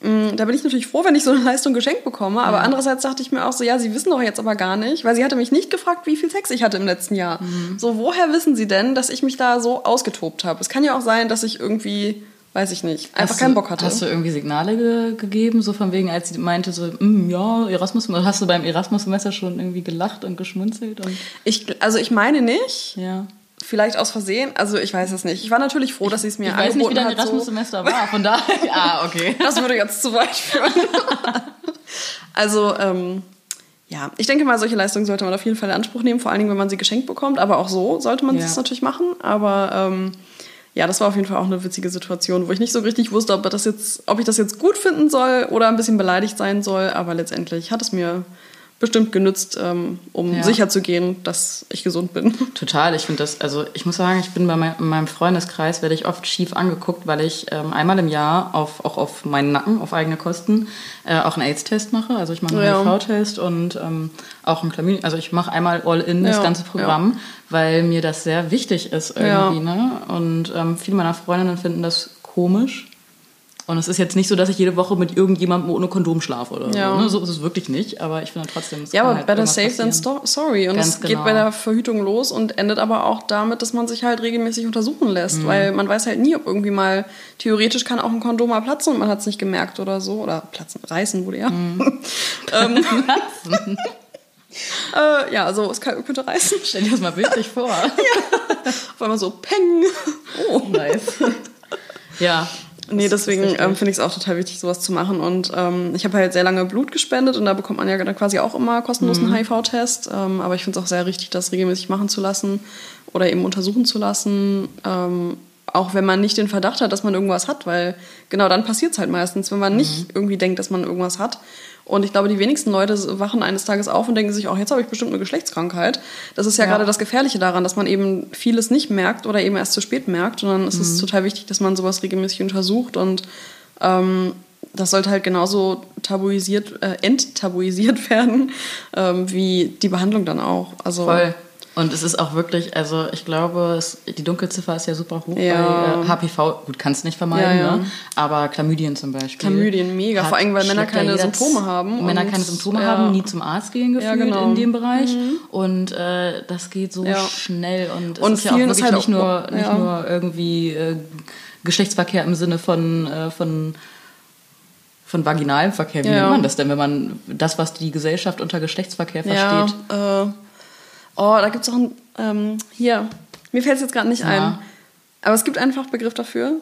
Mm, da bin ich natürlich froh, wenn ich so eine Leistung geschenkt bekomme. Aber ja. andererseits dachte ich mir auch so, ja, Sie wissen doch jetzt aber gar nicht, weil sie hatte mich nicht gefragt, wie viel Sex ich hatte im letzten Jahr. Mhm. So, woher wissen Sie denn, dass ich mich da so ausgetobt habe? Es kann ja auch sein, dass ich irgendwie, weiß ich nicht, einfach hast keinen Bock hatte. Hast du irgendwie Signale ge gegeben, so von wegen, als sie meinte so, mm, ja, Erasmus, hast du beim Erasmus-Semester schon irgendwie gelacht und geschmunzelt? Und ich, also ich meine nicht. Ja vielleicht aus Versehen. Also ich weiß es nicht. Ich war natürlich froh, dass sie es mir ich angeboten hat. Ich weiß nicht, wie dein Erasmus-Semester so. war. Von daher, ah, okay. Das würde jetzt zu weit führen. also, ähm, ja, ich denke mal, solche Leistungen sollte man auf jeden Fall in Anspruch nehmen, vor allen Dingen, wenn man sie geschenkt bekommt. Aber auch so sollte man ja. das natürlich machen. Aber ähm, ja, das war auf jeden Fall auch eine witzige Situation, wo ich nicht so richtig wusste, ob, das jetzt, ob ich das jetzt gut finden soll oder ein bisschen beleidigt sein soll. Aber letztendlich hat es mir bestimmt genützt, ähm, um ja. sicher zu gehen, dass ich gesund bin. Total, ich finde das, also ich muss sagen, ich bin bei mein, meinem Freundeskreis, werde ich oft schief angeguckt, weil ich ähm, einmal im Jahr auf, auch auf meinen Nacken, auf eigene Kosten, äh, auch einen AIDS-Test mache. Also ich mache einen ja. HIV-Test und ähm, auch einen Chlamydien, also ich mache einmal all in das ja. ganze Programm, weil mir das sehr wichtig ist irgendwie. Ne? Und ähm, viele meiner Freundinnen finden das komisch und es ist jetzt nicht so, dass ich jede Woche mit irgendjemandem ohne Kondom schlafe oder ja. so. Ne? So ist es wirklich nicht. Aber ich finde trotzdem. Es ja, aber halt better safe than sorry. Und Ganz es geht genau. bei der Verhütung los und endet aber auch damit, dass man sich halt regelmäßig untersuchen lässt. Mhm. Weil man weiß halt nie, ob irgendwie mal theoretisch kann auch ein Kondom mal platzen und man hat es nicht gemerkt oder so. Oder platzen, reißen wurde ja. Mhm. ähm, äh, ja, also es kann, könnte reißen. Stell dir das mal bildlich vor. ja. Auf einmal so Peng. Oh, nice. ja, Nee, deswegen ähm, finde ich es auch total wichtig, sowas zu machen. Und ähm, ich habe halt sehr lange Blut gespendet und da bekommt man ja dann quasi auch immer kostenlosen mhm. HIV-Test. Ähm, aber ich finde es auch sehr richtig, das regelmäßig machen zu lassen oder eben untersuchen zu lassen. Auch wenn man nicht den Verdacht hat, dass man irgendwas hat, weil genau dann passiert es halt meistens, wenn man mhm. nicht irgendwie denkt, dass man irgendwas hat. Und ich glaube, die wenigsten Leute wachen eines Tages auf und denken sich, auch oh, jetzt habe ich bestimmt eine Geschlechtskrankheit. Das ist ja, ja, gerade das Gefährliche daran, dass man eben vieles nicht merkt oder eben erst zu spät merkt. Und dann ist mhm. es total wichtig, dass man sowas regelmäßig untersucht und ähm, das sollte halt genauso tabuisiert, äh, enttabuisiert werden, ähm, wie die Behandlung dann auch. Also, Voll. Und es ist auch wirklich, also ich glaube, es, die Dunkelziffer ist ja super hoch ja. bei äh, HPV. Gut, kannst nicht vermeiden, ja, ja. Ne? aber Chlamydien zum Beispiel. Chlamydien, mega. Vor allem, weil Männer keine Symptome haben. Männer keine Symptome haben, nie zum Arzt gehen gefühlt genau. in dem Bereich. Mhm. Und äh, das geht so schnell. Und es und ist ja auch wirklich halt nicht, nur, nicht nur irgendwie äh, Geschlechtsverkehr im Sinne von, äh, von von vaginalem Verkehr. Wie nennt man das denn, wenn man das, was die Gesellschaft unter Geschlechtsverkehr versteht? Ja, äh Oh, da gibt es auch ein. Ähm, hier, mir fällt es jetzt gerade nicht ja. ein. Aber es gibt einen Fachbegriff dafür.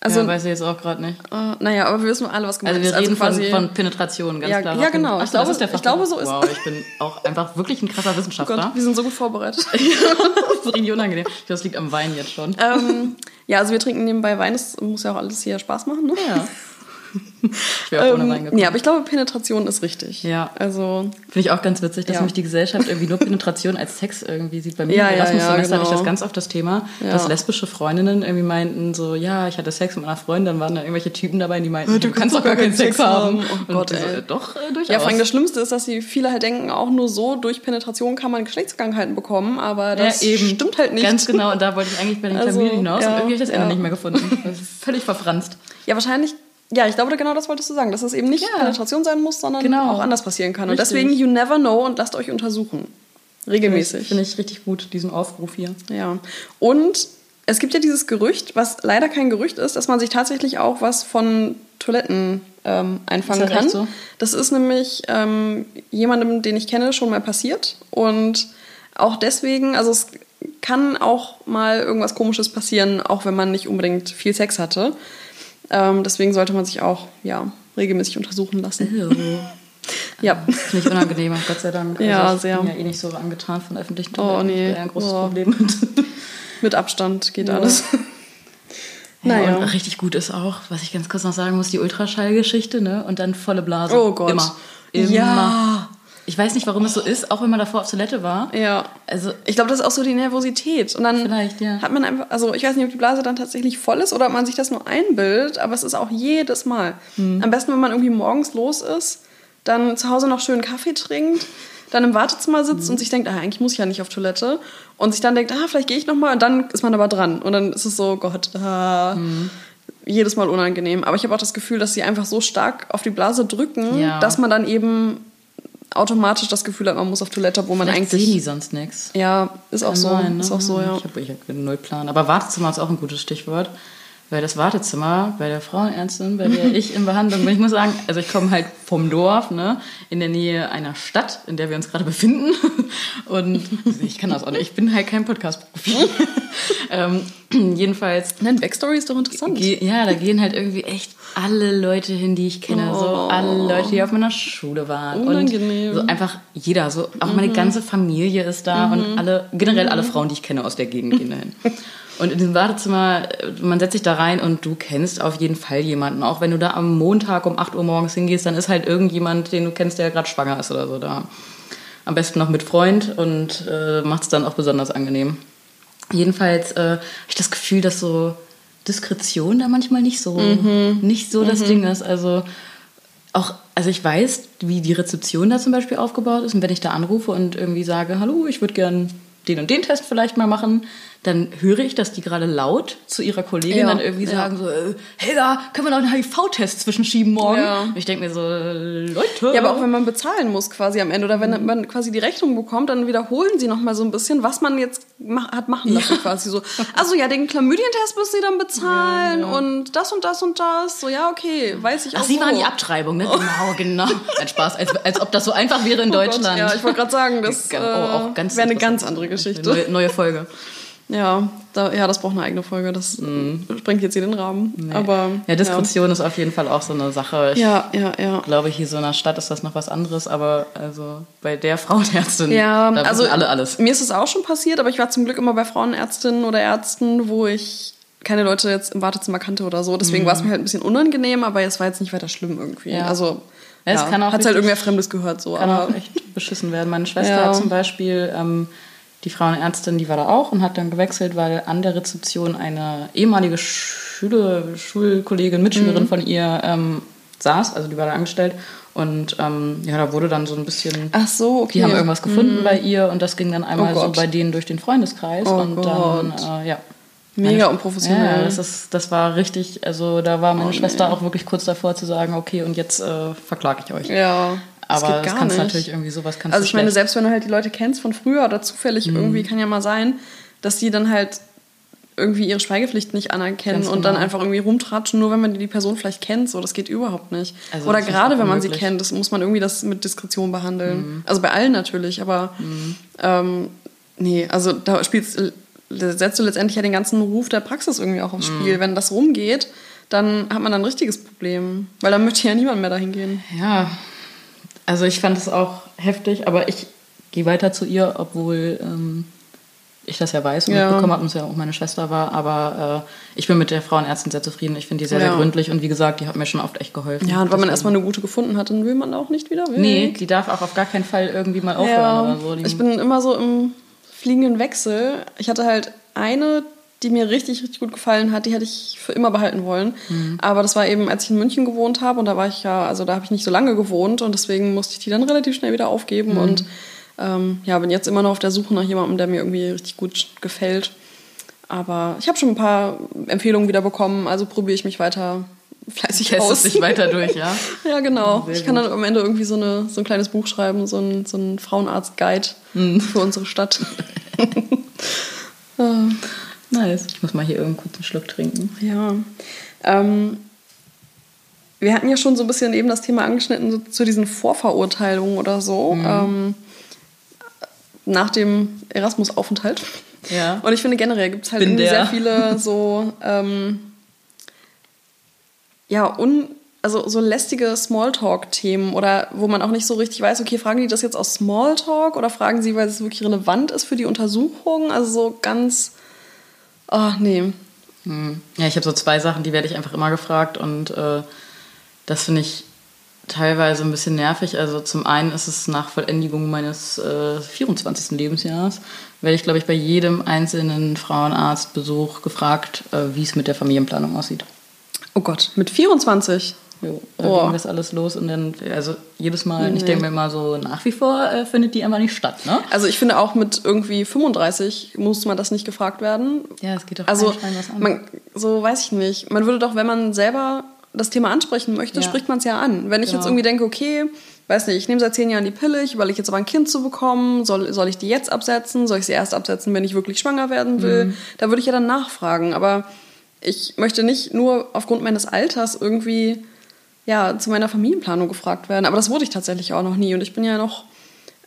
Also, ja, weiß ich jetzt auch gerade nicht. Uh, naja, aber wir wissen alle, was gemeint ist. Also wir reden also von, von, Penetration, ganz ja, klar. Ja, genau. Ach, ich, glaube, ich glaube, so ist Wow, ich bin auch einfach wirklich ein krasser Wissenschaftler. Oh Gott, wir sind so gut vorbereitet. das ist richtig unangenehm. Das liegt am Wein jetzt schon. Ähm, ja, also wir trinken nebenbei Wein. Das muss ja auch alles hier Spaß machen, ne? Ja. Ich wäre auch ohne ähm, reingekommen. Ja, aber ich glaube, Penetration ist richtig. Ja. Also. Finde ich auch ganz witzig, dass ja. nämlich die Gesellschaft irgendwie nur Penetration als Sex irgendwie sieht. Bei mir ja, im Erasmus-Semester ja, genau. hatte ich das ganz oft das Thema, dass lesbische Freundinnen irgendwie meinten, so, ja, ich hatte Sex mit meiner Freundin, dann waren da irgendwelche Typen dabei, die meinten, du, du kannst doch gar keinen Sex haben. haben. Oh Gott, ey. doch, äh, durchaus. Ja, vor allem das Schlimmste ist, dass sie viele halt denken, auch nur so durch Penetration kann man Geschlechtskrankheiten bekommen, aber das stimmt halt nicht. Ganz genau, und da wollte ich eigentlich bei den also, Chlamydien hinaus und irgendwie habe ich das Ende nicht mehr gefunden. Das ist völlig verfranst. Ja, wahrscheinlich ja, ich glaube, genau das wolltest du sagen, dass es eben nicht ja. Penetration sein muss, sondern genau. auch anders passieren kann. Richtig. Und deswegen, you never know und lasst euch untersuchen. Regelmäßig. Finde ich richtig gut, diesen Aufruf hier. Ja. Und es gibt ja dieses Gerücht, was leider kein Gerücht ist, dass man sich tatsächlich auch was von Toiletten ähm, einfangen das kann. So? Das ist nämlich ähm, jemandem, den ich kenne, schon mal passiert. Und auch deswegen, also es kann auch mal irgendwas Komisches passieren, auch wenn man nicht unbedingt viel Sex hatte. Ähm, deswegen sollte man sich auch ja, regelmäßig untersuchen lassen. ja. Finde ich unangenehm, Gott sei Dank. Also ja, ich sehr. bin ja eh nicht so angetan von öffentlichen Toiletten. Oh, nee. ein großes oh. Problem mit. mit Abstand geht ja. alles. naja. Und richtig gut ist auch, was ich ganz kurz noch sagen muss, die Ultraschallgeschichte, ne? Und dann volle Blase. Oh Gott. Immer. Immer. Ja. Ich weiß nicht, warum es so ist, auch wenn man davor auf Toilette war. Ja. Also ich glaube, das ist auch so die Nervosität. Und dann vielleicht, ja. hat man einfach, also ich weiß nicht, ob die Blase dann tatsächlich voll ist oder ob man sich das nur einbildet, aber es ist auch jedes Mal. Hm. Am besten, wenn man irgendwie morgens los ist, dann zu Hause noch schön Kaffee trinkt, dann im Wartezimmer sitzt hm. und sich denkt, ah, eigentlich muss ich ja nicht auf Toilette. Und sich dann denkt, ah, vielleicht gehe ich nochmal und dann ist man aber dran. Und dann ist es so, Gott, ah, hm jedes Mal unangenehm. Aber ich habe auch das Gefühl, dass sie einfach so stark auf die Blase drücken, ja. dass man dann eben automatisch das Gefühl hat, man muss auf Toilette, wo man Vielleicht eigentlich. sehen die sonst nichts. Ja, ist auch so. Sein, ne? Ist auch so, ja. Ich habe ich hab null Plan. Aber Wartezimmer ist auch ein gutes Stichwort. Weil das Wartezimmer bei der Frauenärztin, bei der ich in Behandlung bin, ich muss sagen, also ich komme halt vom Dorf, ne, in der Nähe einer Stadt, in der wir uns gerade befinden. Und ich kann das auch nicht, ich bin halt kein Podcast-Profi. ähm, jedenfalls. Nein, Backstory ist doch interessant. Ja, da gehen halt irgendwie echt alle Leute hin, die ich kenne. Oh. So alle Leute, die auf meiner Schule waren. Unangenehm. Und so einfach jeder, so auch mhm. meine ganze Familie ist da mhm. und alle, generell mhm. alle Frauen, die ich kenne aus der Gegend gehen dahin. Und in diesem Wartezimmer, man setzt sich da rein und du kennst auf jeden Fall jemanden. Auch wenn du da am Montag um 8 Uhr morgens hingehst, dann ist halt irgendjemand, den du kennst, der gerade schwanger ist oder so da. Am besten noch mit Freund und äh, macht es dann auch besonders angenehm. Jedenfalls äh, habe ich das Gefühl, dass so Diskretion da manchmal nicht so, mhm. nicht so das mhm. Ding ist. Also auch, also ich weiß, wie die Rezeption da zum Beispiel aufgebaut ist. Und wenn ich da anrufe und irgendwie sage, hallo, ich würde gern den und den Test vielleicht mal machen, dann höre ich, dass die gerade laut zu ihrer Kollegin ja, dann irgendwie ja. sagen so, äh, Helga, können wir noch einen HIV-Test zwischenschieben morgen? Ja. Und ich denke mir so, Leute. Ja, aber auch wenn man bezahlen muss quasi am Ende oder wenn mhm. man quasi die Rechnung bekommt, dann wiederholen sie noch mal so ein bisschen, was man jetzt mach, hat machen lassen quasi so. Also ja, den Chlamydientest müssen sie dann bezahlen und das und das und das. So, ja, okay, weiß ich Ach, auch Sie so. waren die Abtreibung, ne? Genau, genau. Ein Spaß, als, als ob das so einfach wäre in oh Deutschland. Gott, ja, ich wollte gerade sagen, das oh, äh, oh, wäre eine ganz andere Geschichte. Neue, neue Folge. Ja, da, ja, das braucht eine eigene Folge. Das mm. sprengt jetzt hier den Rahmen. Nee. Aber, ja, Diskretion ja. ist auf jeden Fall auch so eine Sache. Ich ja, ja, ja. glaube, hier so in einer Stadt ist das noch was anderes, aber also bei der Frauenärztin, ja, da also alle alles. Mir ist es auch schon passiert, aber ich war zum Glück immer bei Frauenärztinnen oder Ärzten, wo ich keine Leute jetzt im Wartezimmer kannte oder so. Deswegen mm. war es mir halt ein bisschen unangenehm, aber es war jetzt nicht weiter schlimm irgendwie. Ja. Also ja, es ja, kann auch hat halt irgendwer Fremdes gehört so. Kann aber auch echt beschissen werden. Meine Schwester hat zum Beispiel ähm, die Frauenärztin, die war da auch und hat dann gewechselt, weil an der Rezeption eine ehemalige Schule, Schulkollegin, Mitschülerin mhm. von ihr ähm, saß, also die war da angestellt. Und ähm, ja, da wurde dann so ein bisschen. Ach so, okay. Die haben irgendwas gefunden mhm. bei ihr und das ging dann einmal oh so bei denen durch den Freundeskreis. Oh und Gott. dann, äh, ja. Mega unprofessionell. Ja, das, ist, das war richtig, also da war meine oh, Schwester nee. auch wirklich kurz davor zu sagen, okay, und jetzt äh, verklage ich euch. Ja. Aber das, das kannst natürlich irgendwie sowas kannst Also ich meine, selbst wenn du halt die Leute kennst von früher oder zufällig mhm. irgendwie, kann ja mal sein, dass die dann halt irgendwie ihre Schweigepflicht nicht anerkennen Ganz und genau. dann einfach irgendwie rumtratschen, nur wenn man die Person vielleicht kennt. So, das geht überhaupt nicht. Also Oder gerade wenn man sie kennt, das muss man irgendwie das mit Diskretion behandeln. Mhm. Also bei allen natürlich, aber mhm. ähm, nee, also da spielst, setzt du letztendlich ja den ganzen Ruf der Praxis irgendwie auch aufs mhm. Spiel. Wenn das rumgeht, dann hat man ein richtiges Problem, weil dann möchte ja niemand mehr dahin gehen. Ja, also ich fand es auch heftig, aber ich gehe weiter zu ihr, obwohl ähm, ich das ja weiß und ja. mitbekommen habe und es ja auch meine Schwester war. Aber äh, ich bin mit der Frauenärztin sehr zufrieden. Ich finde die sehr, ja. sehr gründlich und wie gesagt, die hat mir schon oft echt geholfen. Ja, und wenn man erstmal eine gute gefunden hat, dann will man auch nicht wieder weg. Nee, die darf auch auf gar keinen Fall irgendwie mal aufhören ja. oder so. Die ich bin immer so im fliegenden Wechsel. Ich hatte halt eine, die mir richtig, richtig gut gefallen hat, die hätte ich für immer behalten wollen. Mhm. Aber das war eben, als ich in München gewohnt habe und da war ich ja, also da habe ich nicht so lange gewohnt und deswegen musste ich die dann relativ schnell wieder aufgeben mhm. und ähm, ja, bin jetzt immer noch auf der Suche nach jemandem, der mir irgendwie richtig gut gefällt. Aber ich habe schon ein paar Empfehlungen wieder bekommen, also probiere ich mich weiter fleißig Testest aus. dich weiter durch, ja? ja, genau. Sehr ich kann gut. dann am Ende irgendwie so, eine, so ein kleines Buch schreiben, so ein, so ein Frauenarzt-Guide mhm. für unsere Stadt. ah. Nice. Ich muss mal hier irgendwo kurz einen Schluck trinken. Ja. Ähm, wir hatten ja schon so ein bisschen eben das Thema angeschnitten so, zu diesen Vorverurteilungen oder so. Mhm. Ähm, nach dem Erasmus-Aufenthalt. Ja. Und ich finde generell gibt es halt sehr viele so, ähm, ja, un, also so lästige Smalltalk-Themen oder wo man auch nicht so richtig weiß, okay, fragen die das jetzt aus Smalltalk oder fragen sie, weil es wirklich relevant ist für die Untersuchung? Also so ganz Oh, nee. Hm. Ja, ich habe so zwei Sachen, die werde ich einfach immer gefragt und äh, das finde ich teilweise ein bisschen nervig. Also zum einen ist es nach Vollendigung meines äh, 24. Lebensjahres, werde ich, glaube ich, bei jedem einzelnen Frauenarztbesuch gefragt, äh, wie es mit der Familienplanung aussieht. Oh Gott, mit 24? Jo, da oh. ging das alles los und dann, also jedes Mal, nee. ich denke mir immer so, nach wie vor äh, findet die einfach nicht statt, ne? Also ich finde auch mit irgendwie 35 muss man das nicht gefragt werden. Ja, es geht doch also, was an. Man, so weiß ich nicht. Man würde doch, wenn man selber das Thema ansprechen möchte, ja. spricht man es ja an. Wenn ich genau. jetzt irgendwie denke, okay, weiß nicht, ich nehme seit zehn Jahren die Pille, ich überlege jetzt aber ein Kind zu bekommen, soll, soll ich die jetzt absetzen, soll ich sie erst absetzen, wenn ich wirklich schwanger werden will, mhm. da würde ich ja dann nachfragen. Aber ich möchte nicht nur aufgrund meines Alters irgendwie ja, zu meiner Familienplanung gefragt werden. Aber das wurde ich tatsächlich auch noch nie. Und ich bin ja noch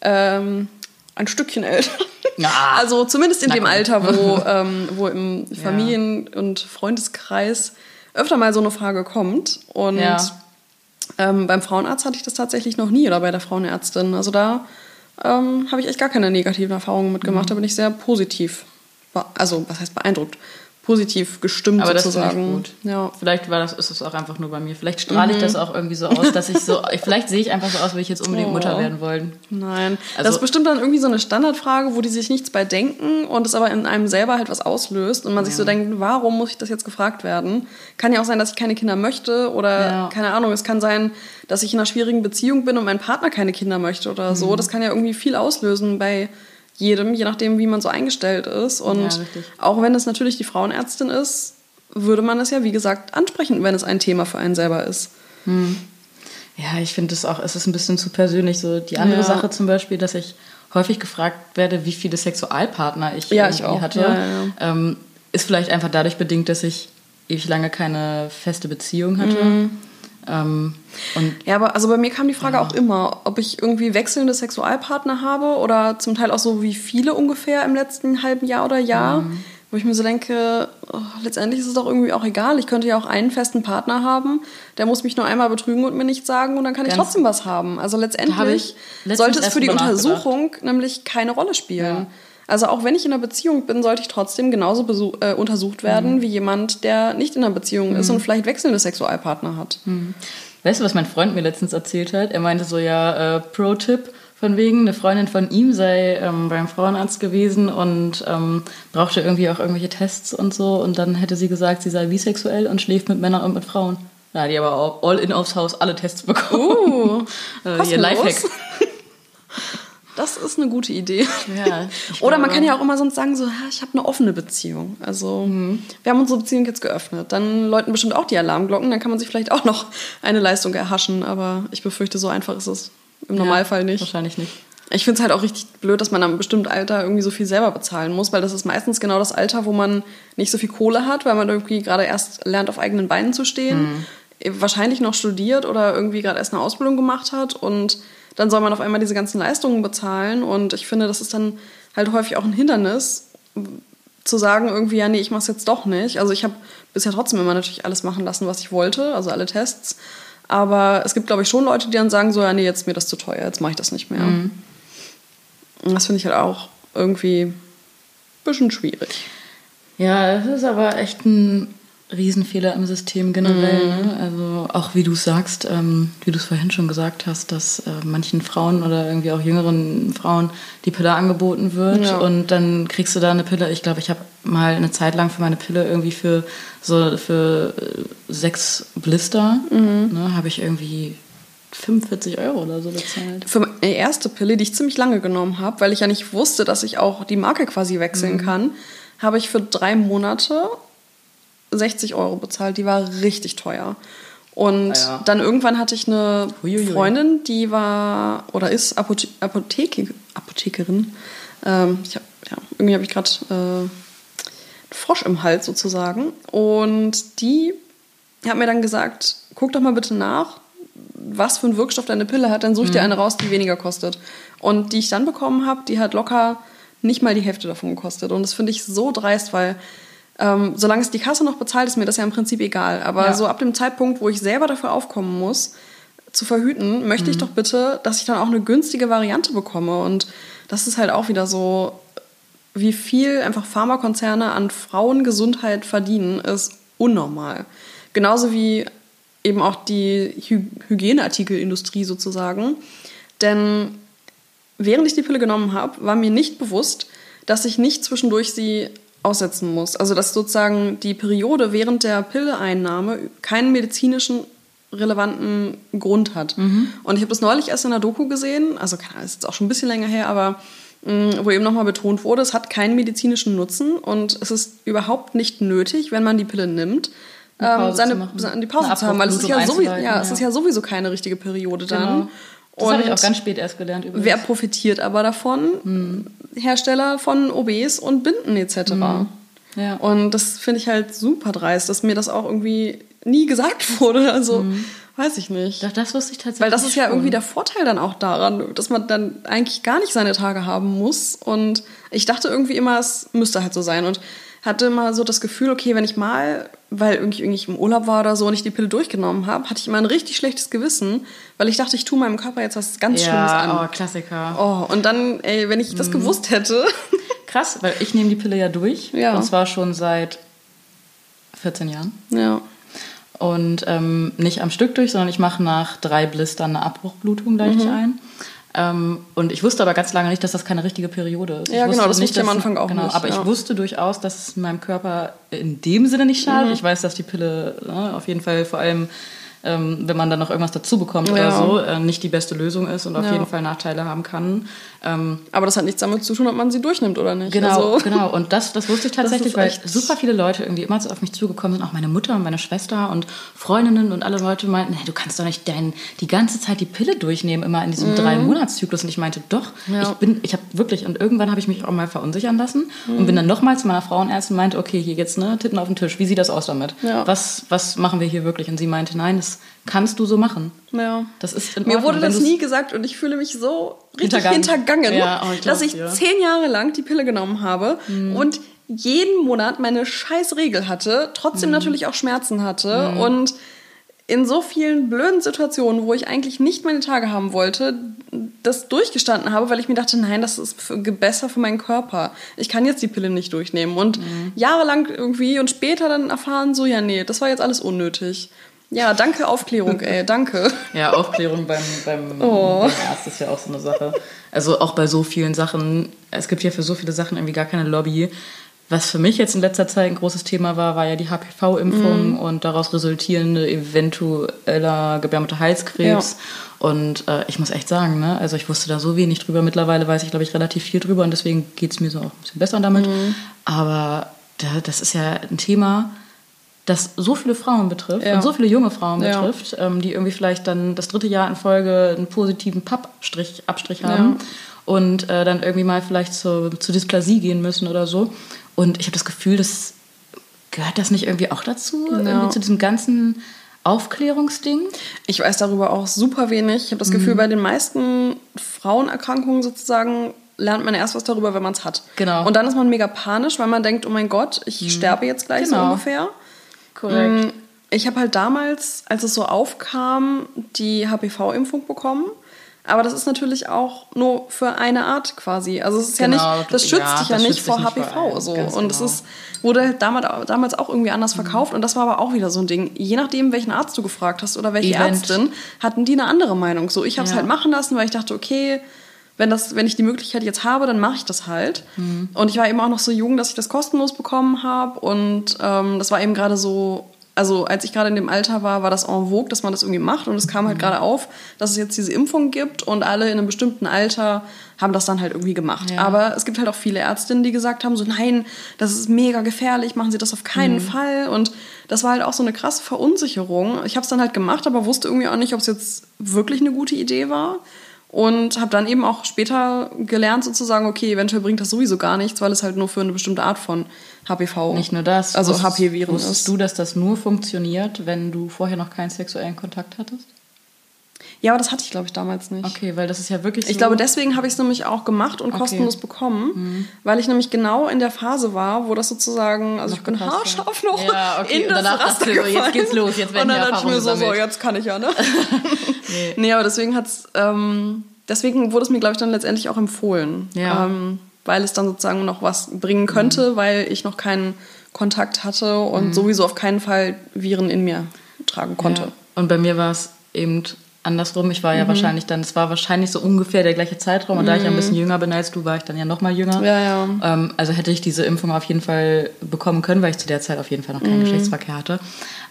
ähm, ein Stückchen älter. Ja. Also zumindest in Na, dem komm. Alter, wo, ähm, wo im Familien- ja. und Freundeskreis öfter mal so eine Frage kommt. Und ja. ähm, beim Frauenarzt hatte ich das tatsächlich noch nie oder bei der Frauenärztin. Also da ähm, habe ich echt gar keine negativen Erfahrungen mitgemacht. Mhm. Da bin ich sehr positiv, also was heißt beeindruckt, positiv gestimmt Aber sozusagen. gut. Ja. Vielleicht war das, ist es auch einfach nur bei mir. Vielleicht strahle mhm. ich das auch irgendwie so aus, dass ich so, vielleicht sehe ich einfach so aus, wie ich jetzt unbedingt oh. Mutter werden wollen. Nein. Also, das ist bestimmt dann irgendwie so eine Standardfrage, wo die sich nichts bei denken und es aber in einem selber halt was auslöst und man ja. sich so denkt, warum muss ich das jetzt gefragt werden? Kann ja auch sein, dass ich keine Kinder möchte oder ja. keine Ahnung, es kann sein, dass ich in einer schwierigen Beziehung bin und mein Partner keine Kinder möchte oder so. Mhm. Das kann ja irgendwie viel auslösen bei jedem, je nachdem, wie man so eingestellt ist. Und ja, auch wenn es natürlich die Frauenärztin ist, würde man es ja, wie gesagt, ansprechen, wenn es ein Thema für einen selber ist. Hm. Ja, ich finde es auch, es ist ein bisschen zu persönlich. So die andere ja. Sache zum Beispiel, dass ich häufig gefragt werde, wie viele Sexualpartner ich, ja, ich auch. hatte, ja, ähm, ist vielleicht einfach dadurch bedingt, dass ich ewig lange keine feste Beziehung hatte. Mhm. Ähm, ja, aber also bei mir kam die Frage ja. auch immer, ob ich irgendwie wechselnde Sexualpartner habe oder zum Teil auch so wie viele ungefähr im letzten halben Jahr oder Jahr. Mhm. Wo ich mir so denke, oh, letztendlich ist es doch irgendwie auch egal. Ich könnte ja auch einen festen Partner haben, der muss mich nur einmal betrügen und mir nichts sagen und dann kann Ganz ich trotzdem was haben. Also letztendlich sollte es für die Untersuchung nämlich keine Rolle spielen. Ja. Also auch wenn ich in einer Beziehung bin, sollte ich trotzdem genauso äh, untersucht werden mhm. wie jemand, der nicht in einer Beziehung mhm. ist und vielleicht wechselnde Sexualpartner hat. Mhm. Weißt du, was mein Freund mir letztens erzählt hat? Er meinte so, ja, äh, Pro-Tipp, von wegen, eine Freundin von ihm sei ähm, beim Frauenarzt gewesen und ähm, brauchte irgendwie auch irgendwelche Tests und so. Und dann hätte sie gesagt, sie sei bisexuell und schläft mit Männern und mit Frauen. Hat die aber all in aufs Haus alle Tests bekommen. Uh, äh, ihr Lifehack. Das ist eine gute Idee. Ja, Oder man kann ja auch immer sonst sagen, so, ich habe eine offene Beziehung. Also mhm. wir haben unsere Beziehung jetzt geöffnet. Dann läuten bestimmt auch die Alarmglocken. Dann kann man sich vielleicht auch noch eine Leistung erhaschen. Aber ich befürchte, so einfach ist es im Normalfall nicht. Wahrscheinlich nicht. Ich finde es halt auch richtig blöd, dass man am bestimmten Alter irgendwie so viel selber bezahlen muss, weil das ist meistens genau das Alter, wo man nicht so viel Kohle hat, weil man irgendwie gerade erst lernt, auf eigenen Beinen zu stehen, mhm. wahrscheinlich noch studiert oder irgendwie gerade erst eine Ausbildung gemacht hat und dann soll man auf einmal diese ganzen Leistungen bezahlen. Und ich finde, das ist dann halt häufig auch ein Hindernis, zu sagen irgendwie, ja, nee, ich mach's jetzt doch nicht. Also ich habe bisher trotzdem immer natürlich alles machen lassen, was ich wollte, also alle Tests. Aber es gibt, glaube ich, schon Leute, die dann sagen so, ja, nee, jetzt ist mir das zu teuer, jetzt mache ich das nicht mehr. Mhm. Und das finde ich halt auch irgendwie, bisschen schwierig. Ja, es ist aber echt ein Riesenfehler im System generell. Mhm. Ne? Also auch wie du sagst, ähm, wie du es vorhin schon gesagt hast, dass äh, manchen Frauen oder irgendwie auch jüngeren Frauen die Pille angeboten wird ja. und dann kriegst du da eine Pille. Ich glaube, ich habe mal eine Zeit lang für meine Pille irgendwie für so für äh, sechs Blister mhm. ne, habe ich irgendwie 45 Euro oder so bezahlt. Für meine erste Pille, die ich ziemlich lange genommen habe, weil ich ja nicht wusste, dass ich auch die Marke quasi wechseln mhm. kann, habe ich für drei Monate 60 Euro bezahlt. Die war richtig teuer. Und ah, ja. dann irgendwann hatte ich eine Huiuiui. Freundin, die war oder ist Apothe Apotheke Apothekerin. Ähm, ich hab, ja, irgendwie habe ich gerade äh, einen Frosch im Hals sozusagen. Und die hat mir dann gesagt, guck doch mal bitte nach, was für einen Wirkstoff deine Pille hat, dann such mhm. dir eine raus, die weniger kostet. Und die ich dann bekommen habe, die hat locker nicht mal die Hälfte davon gekostet. Und das finde ich so dreist, weil ähm, solange es die Kasse noch bezahlt, ist mir das ja im Prinzip egal. Aber ja. so ab dem Zeitpunkt, wo ich selber dafür aufkommen muss, zu verhüten, möchte mhm. ich doch bitte, dass ich dann auch eine günstige Variante bekomme. Und das ist halt auch wieder so, wie viel einfach Pharmakonzerne an Frauengesundheit verdienen, ist unnormal. Genauso wie eben auch die Hy Hygieneartikelindustrie sozusagen. Denn während ich die Pille genommen habe, war mir nicht bewusst, dass ich nicht zwischendurch sie aussetzen muss. Also dass sozusagen die Periode während der Pilleeinnahme keinen medizinischen relevanten Grund hat. Mhm. Und ich habe das neulich erst in der Doku gesehen, also das ist jetzt auch schon ein bisschen länger her, aber mh, mm, wo eben nochmal betont wurde, es hat keinen medizinischen Nutzen und es ist überhaupt nicht nötig, wenn man die Pille nimmt, ähm, seine, die Pause zu haben, weil es ist ja, sowieso, ja, ja, es ist ja sowieso keine richtige Periode dann. Genau. Das habe ich auch ganz spät erst gelernt. Übrigens. Wer profitiert aber davon? Hm. Hersteller von OBs und Binden etc. Hm. Ja. Und das finde ich halt super dreist, dass mir das auch irgendwie nie gesagt wurde. Also hm. weiß ich nicht. Doch, das wusste ich tatsächlich. Weil das ist ja schon. irgendwie der Vorteil dann auch daran, dass man dann eigentlich gar nicht seine Tage haben muss. Und ich dachte irgendwie immer, es müsste halt so sein. Und hatte immer so das Gefühl, okay, wenn ich mal, weil irgendwie, irgendwie im Urlaub war oder so und ich die Pille durchgenommen habe, hatte ich immer ein richtig schlechtes Gewissen, weil ich dachte, ich tue meinem Körper jetzt was ganz ja, Schlimmes an. Oh, Klassiker. Oh, und dann, ey, wenn ich das mhm. gewusst hätte. Krass, weil ich nehme die Pille ja durch. Ja. Und zwar schon seit 14 Jahren. Ja. Und ähm, nicht am Stück durch, sondern ich mache nach drei Blistern eine Abbruchblutung gleich mhm. ein. Ähm, und ich wusste aber ganz lange nicht, dass das keine richtige Periode ist. Ja, genau, das wusste ich am Anfang auch genau, nicht. Aber ja. ich wusste durchaus, dass es meinem Körper in dem Sinne nicht schadet. Mhm. Ich weiß, dass die Pille ne, auf jeden Fall vor allem ähm, wenn man dann noch irgendwas dazu bekommt ja. oder so, äh, nicht die beste Lösung ist und auf ja. jeden Fall Nachteile haben kann. Ähm, Aber das hat nichts damit zu tun, ob man sie durchnimmt oder nicht. Genau, also, genau. Und das, das wusste ich tatsächlich, weil super viele Leute irgendwie immer auf mich zugekommen sind, auch meine Mutter und meine Schwester und Freundinnen und alle Leute meinten, hey, du kannst doch nicht dein, die ganze Zeit die Pille durchnehmen, immer in diesem mhm. drei Monatszyklus. Und ich meinte, doch, ja. ich bin, ich habe wirklich, und irgendwann habe ich mich auch mal verunsichern lassen mhm. und bin dann nochmal zu meiner Frauenärztin und meinte, okay, hier geht's, ne, Titten auf den Tisch, wie sieht das aus damit? Was, was machen wir hier wirklich? Und sie meinte, nein, das kannst du so machen. Ja. Das ist in Mir wurde das nie gesagt und ich fühle mich so richtig hintergangen, hintergangen ja, oh, ich dass ich ja. zehn Jahre lang die Pille genommen habe mhm. und jeden Monat meine scheiß Regel hatte, trotzdem mhm. natürlich auch Schmerzen hatte mhm. und in so vielen blöden Situationen, wo ich eigentlich nicht meine Tage haben wollte, das durchgestanden habe, weil ich mir dachte, nein, das ist besser für meinen Körper. Ich kann jetzt die Pille nicht durchnehmen. Und mhm. jahrelang irgendwie und später dann erfahren, so, ja, nee, das war jetzt alles unnötig. Ja, danke Aufklärung, ey, danke. Ja, Aufklärung beim, beim, oh. beim, Arzt ist ja auch so eine Sache. Also auch bei so vielen Sachen, es gibt ja für so viele Sachen irgendwie gar keine Lobby. Was für mich jetzt in letzter Zeit ein großes Thema war, war ja die HPV-Impfung mm. und daraus resultierende eventueller Gebärmutterhalskrebs. Ja. Und äh, ich muss echt sagen, ne, also ich wusste da so wenig drüber. Mittlerweile weiß ich, glaube ich, relativ viel drüber und deswegen geht es mir so auch ein bisschen besser damit. Mm. Aber da, das ist ja ein Thema, das so viele Frauen betrifft ja. und so viele junge Frauen ja. betrifft, ähm, die irgendwie vielleicht dann das dritte Jahr in Folge einen positiven Pappstrich, Abstrich haben ja. und äh, dann irgendwie mal vielleicht zu, zu Dysplasie gehen müssen oder so. Und ich habe das Gefühl, das gehört das nicht irgendwie auch dazu, irgendwie zu diesem ganzen Aufklärungsding? Ich weiß darüber auch super wenig. Ich habe das mhm. Gefühl, bei den meisten Frauenerkrankungen sozusagen lernt man erst was darüber, wenn man es hat. Genau. Und dann ist man mega panisch, weil man denkt, oh mein Gott, ich mhm. sterbe jetzt gleich genau. so ungefähr. Korrekt. Mm, ich habe halt damals, als es so aufkam, die HPV-Impfung bekommen. Aber das ist natürlich auch nur für eine Art quasi. Also es ist genau, ja nicht, das schützt ja, dich ja nicht vor HPV vor so. Und es genau. ist, wurde halt damals, damals auch irgendwie anders mhm. verkauft. Und das war aber auch wieder so ein Ding. Je nachdem, welchen Arzt du gefragt hast oder welche Event. Ärztin, hatten die eine andere Meinung. So, ich habe es ja. halt machen lassen, weil ich dachte, okay, wenn, das, wenn ich die Möglichkeit jetzt habe, dann mache ich das halt. Mhm. Und ich war eben auch noch so jung, dass ich das kostenlos bekommen habe. Und ähm, das war eben gerade so also als ich gerade in dem Alter war, war das en vogue, dass man das irgendwie macht. Und es kam halt mhm. gerade auf, dass es jetzt diese Impfung gibt und alle in einem bestimmten Alter haben das dann halt irgendwie gemacht. Ja. Aber es gibt halt auch viele Ärztinnen, die gesagt haben, so nein, das ist mega gefährlich, machen Sie das auf keinen mhm. Fall. Und das war halt auch so eine krasse Verunsicherung. Ich habe es dann halt gemacht, aber wusste irgendwie auch nicht, ob es jetzt wirklich eine gute Idee war. Und habe dann eben auch später gelernt, sozusagen, okay, eventuell bringt das sowieso gar nichts, weil es halt nur für eine bestimmte Art von HPV. Nicht nur das. Also HP-Viren ist. Du, dass das nur funktioniert, wenn du vorher noch keinen sexuellen Kontakt hattest? Ja, aber das hatte ich, glaube ich, damals nicht. Okay, weil das ist ja wirklich so. Ich glaube, deswegen habe ich es nämlich auch gemacht und okay. kostenlos bekommen, mhm. weil ich nämlich genau in der Phase war, wo das sozusagen, also noch ich bin haarscharf noch ja, okay. in das Raster du, gefallen. Jetzt geht's los, jetzt werden Und dann dachte ich mir so, so, jetzt kann ich ja, ne? nee. nee, aber deswegen hat's, ähm, deswegen wurde es mir, glaube ich, dann letztendlich auch empfohlen. Ja. Ähm, weil es dann sozusagen noch was bringen könnte, mhm. weil ich noch keinen Kontakt hatte und mhm. sowieso auf keinen Fall Viren in mir tragen konnte. Ja. Und bei mir war es eben andersrum. Ich war ja mhm. wahrscheinlich dann, es war wahrscheinlich so ungefähr der gleiche Zeitraum und da ich ja ein bisschen mhm. jünger bin als du, war ich dann ja noch mal jünger. Ja, ja. Ähm, also hätte ich diese Impfung auf jeden Fall bekommen können, weil ich zu der Zeit auf jeden Fall noch keinen mhm. Geschlechtsverkehr hatte.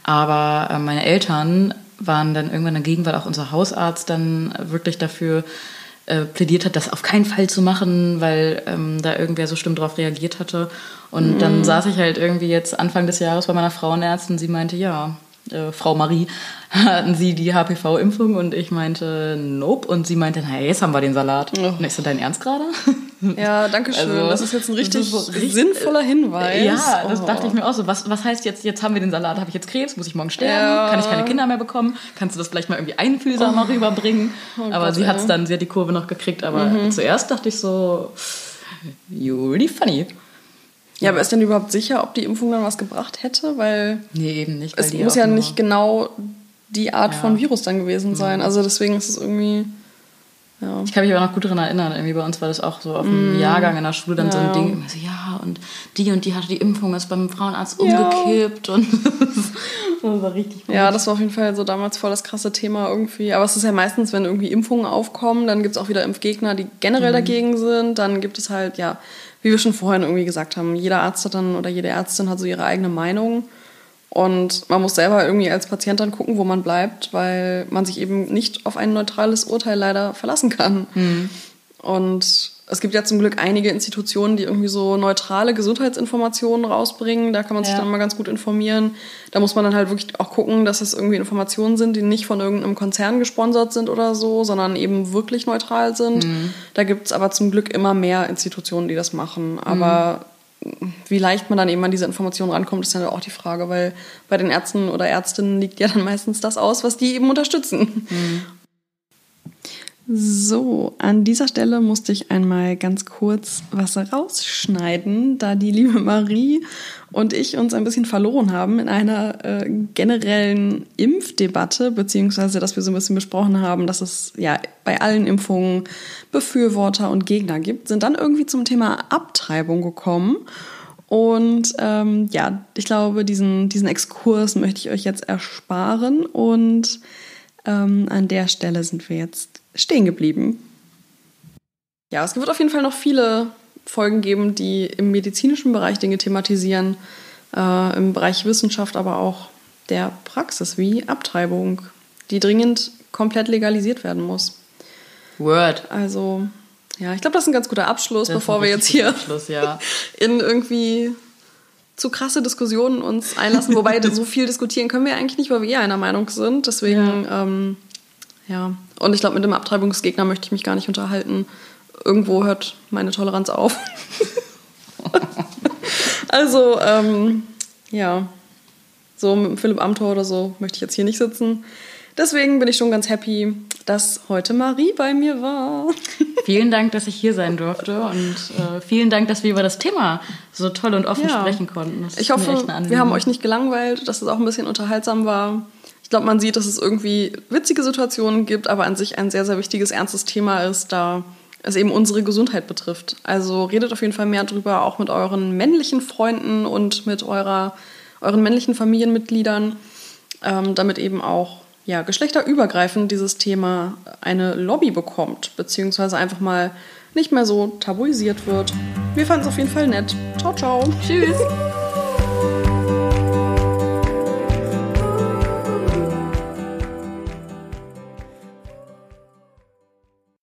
Aber äh, meine Eltern waren dann irgendwann dagegen, weil auch unser Hausarzt dann wirklich dafür äh, plädiert hat, das auf keinen Fall zu machen, weil ähm, da irgendwer so schlimm drauf reagiert hatte. Und mhm. dann saß ich halt irgendwie jetzt Anfang des Jahres bei meiner Frauenärztin. Sie meinte, ja, äh, Frau Marie, hatten Sie die HPV-Impfung? Und ich meinte, nope. Und sie meinte, naja, jetzt haben wir den Salat. Oh. Und ich so, dein Ernst gerade? Ja, danke schön. Also, das ist jetzt ein richtig, so richtig sinnvoller Hinweis. Ja, das oh. dachte ich mir auch so. Was, was heißt jetzt, jetzt haben wir den Salat, habe ich jetzt Krebs, muss ich morgen sterben? Ja. Kann ich keine Kinder mehr bekommen? Kannst du das vielleicht mal irgendwie einfühlsamer oh. rüberbringen? Oh aber Gott, sie hat es dann, sie hat die Kurve noch gekriegt. Aber mhm. zuerst dachte ich so, really funny. Ja, aber ist denn überhaupt sicher, ob die Impfung dann was gebracht hätte? Weil nee, eben nicht. Es muss ja nicht genau die Art ja. von Virus dann gewesen sein. Also deswegen ist es irgendwie. Ja. Ich kann mich aber noch gut daran erinnern, irgendwie bei uns war das auch so auf dem mm. Jahrgang in der Schule dann ja. so ein Ding, immer so, ja, und die und die hatte die Impfung, ist beim Frauenarzt ja. umgekippt und das war richtig gut. Ja, das war auf jeden Fall so damals voll das krasse Thema irgendwie. Aber es ist ja meistens, wenn irgendwie Impfungen aufkommen, dann gibt es auch wieder Impfgegner, die generell mhm. dagegen sind. Dann gibt es halt, ja, wie wir schon vorhin irgendwie gesagt haben, jeder Arzt hat dann oder jede Ärztin hat so ihre eigene Meinung. Und man muss selber irgendwie als Patient dann gucken, wo man bleibt, weil man sich eben nicht auf ein neutrales Urteil leider verlassen kann. Mhm. Und es gibt ja zum Glück einige Institutionen, die irgendwie so neutrale Gesundheitsinformationen rausbringen. Da kann man sich ja. dann mal ganz gut informieren. Da muss man dann halt wirklich auch gucken, dass es irgendwie Informationen sind, die nicht von irgendeinem Konzern gesponsert sind oder so, sondern eben wirklich neutral sind. Mhm. Da gibt es aber zum Glück immer mehr Institutionen, die das machen. Aber mhm. Wie leicht man dann eben an diese Informationen rankommt, ist dann auch die Frage, weil bei den Ärzten oder Ärztinnen liegt ja dann meistens das aus, was die eben unterstützen. Mhm. So, an dieser Stelle musste ich einmal ganz kurz was rausschneiden, da die liebe Marie und ich uns ein bisschen verloren haben in einer äh, generellen Impfdebatte, beziehungsweise dass wir so ein bisschen besprochen haben, dass es ja bei allen Impfungen Befürworter und Gegner gibt, sind dann irgendwie zum Thema Abtreibung gekommen. Und ähm, ja, ich glaube, diesen, diesen Exkurs möchte ich euch jetzt ersparen und ähm, an der Stelle sind wir jetzt stehen geblieben. Ja, es wird auf jeden Fall noch viele Folgen geben, die im medizinischen Bereich Dinge thematisieren, äh, im Bereich Wissenschaft, aber auch der Praxis wie Abtreibung, die dringend komplett legalisiert werden muss. Word. Also, ja, ich glaube, das ist ein ganz guter Abschluss, das bevor wir jetzt hier ja. in irgendwie zu krasse Diskussionen uns einlassen. Wobei so viel diskutieren können wir eigentlich nicht, weil wir eher einer Meinung sind. Deswegen, ja. Ähm, ja, und ich glaube, mit dem Abtreibungsgegner möchte ich mich gar nicht unterhalten. Irgendwo hört meine Toleranz auf. also, ähm, ja, so mit Philipp Amthor oder so möchte ich jetzt hier nicht sitzen. Deswegen bin ich schon ganz happy, dass heute Marie bei mir war. Vielen Dank, dass ich hier sein durfte und äh, vielen Dank, dass wir über das Thema so toll und offen ja. sprechen konnten. ich hoffe, wir haben euch nicht gelangweilt, dass es auch ein bisschen unterhaltsam war Ich glaube, man sieht, dass es irgendwie witzige Situationen gibt, aber an sich ein sehr, sehr wichtiges, ernstes Thema ist, da es eben unsere Gesundheit betrifft. Also redet auf jeden Fall mehr drüber, auch mit euren männlichen Freunden und mit eurer, euren männlichen Familienmitgliedern, ähm, damit eben auch ja, geschlechterübergreifend dieses Thema eine Lobby bekommt, beziehungsweise einfach mal nicht mehr so tabuisiert wird. Wir fanden es auf jeden Fall nett. Ciao, ciao. Tschüss.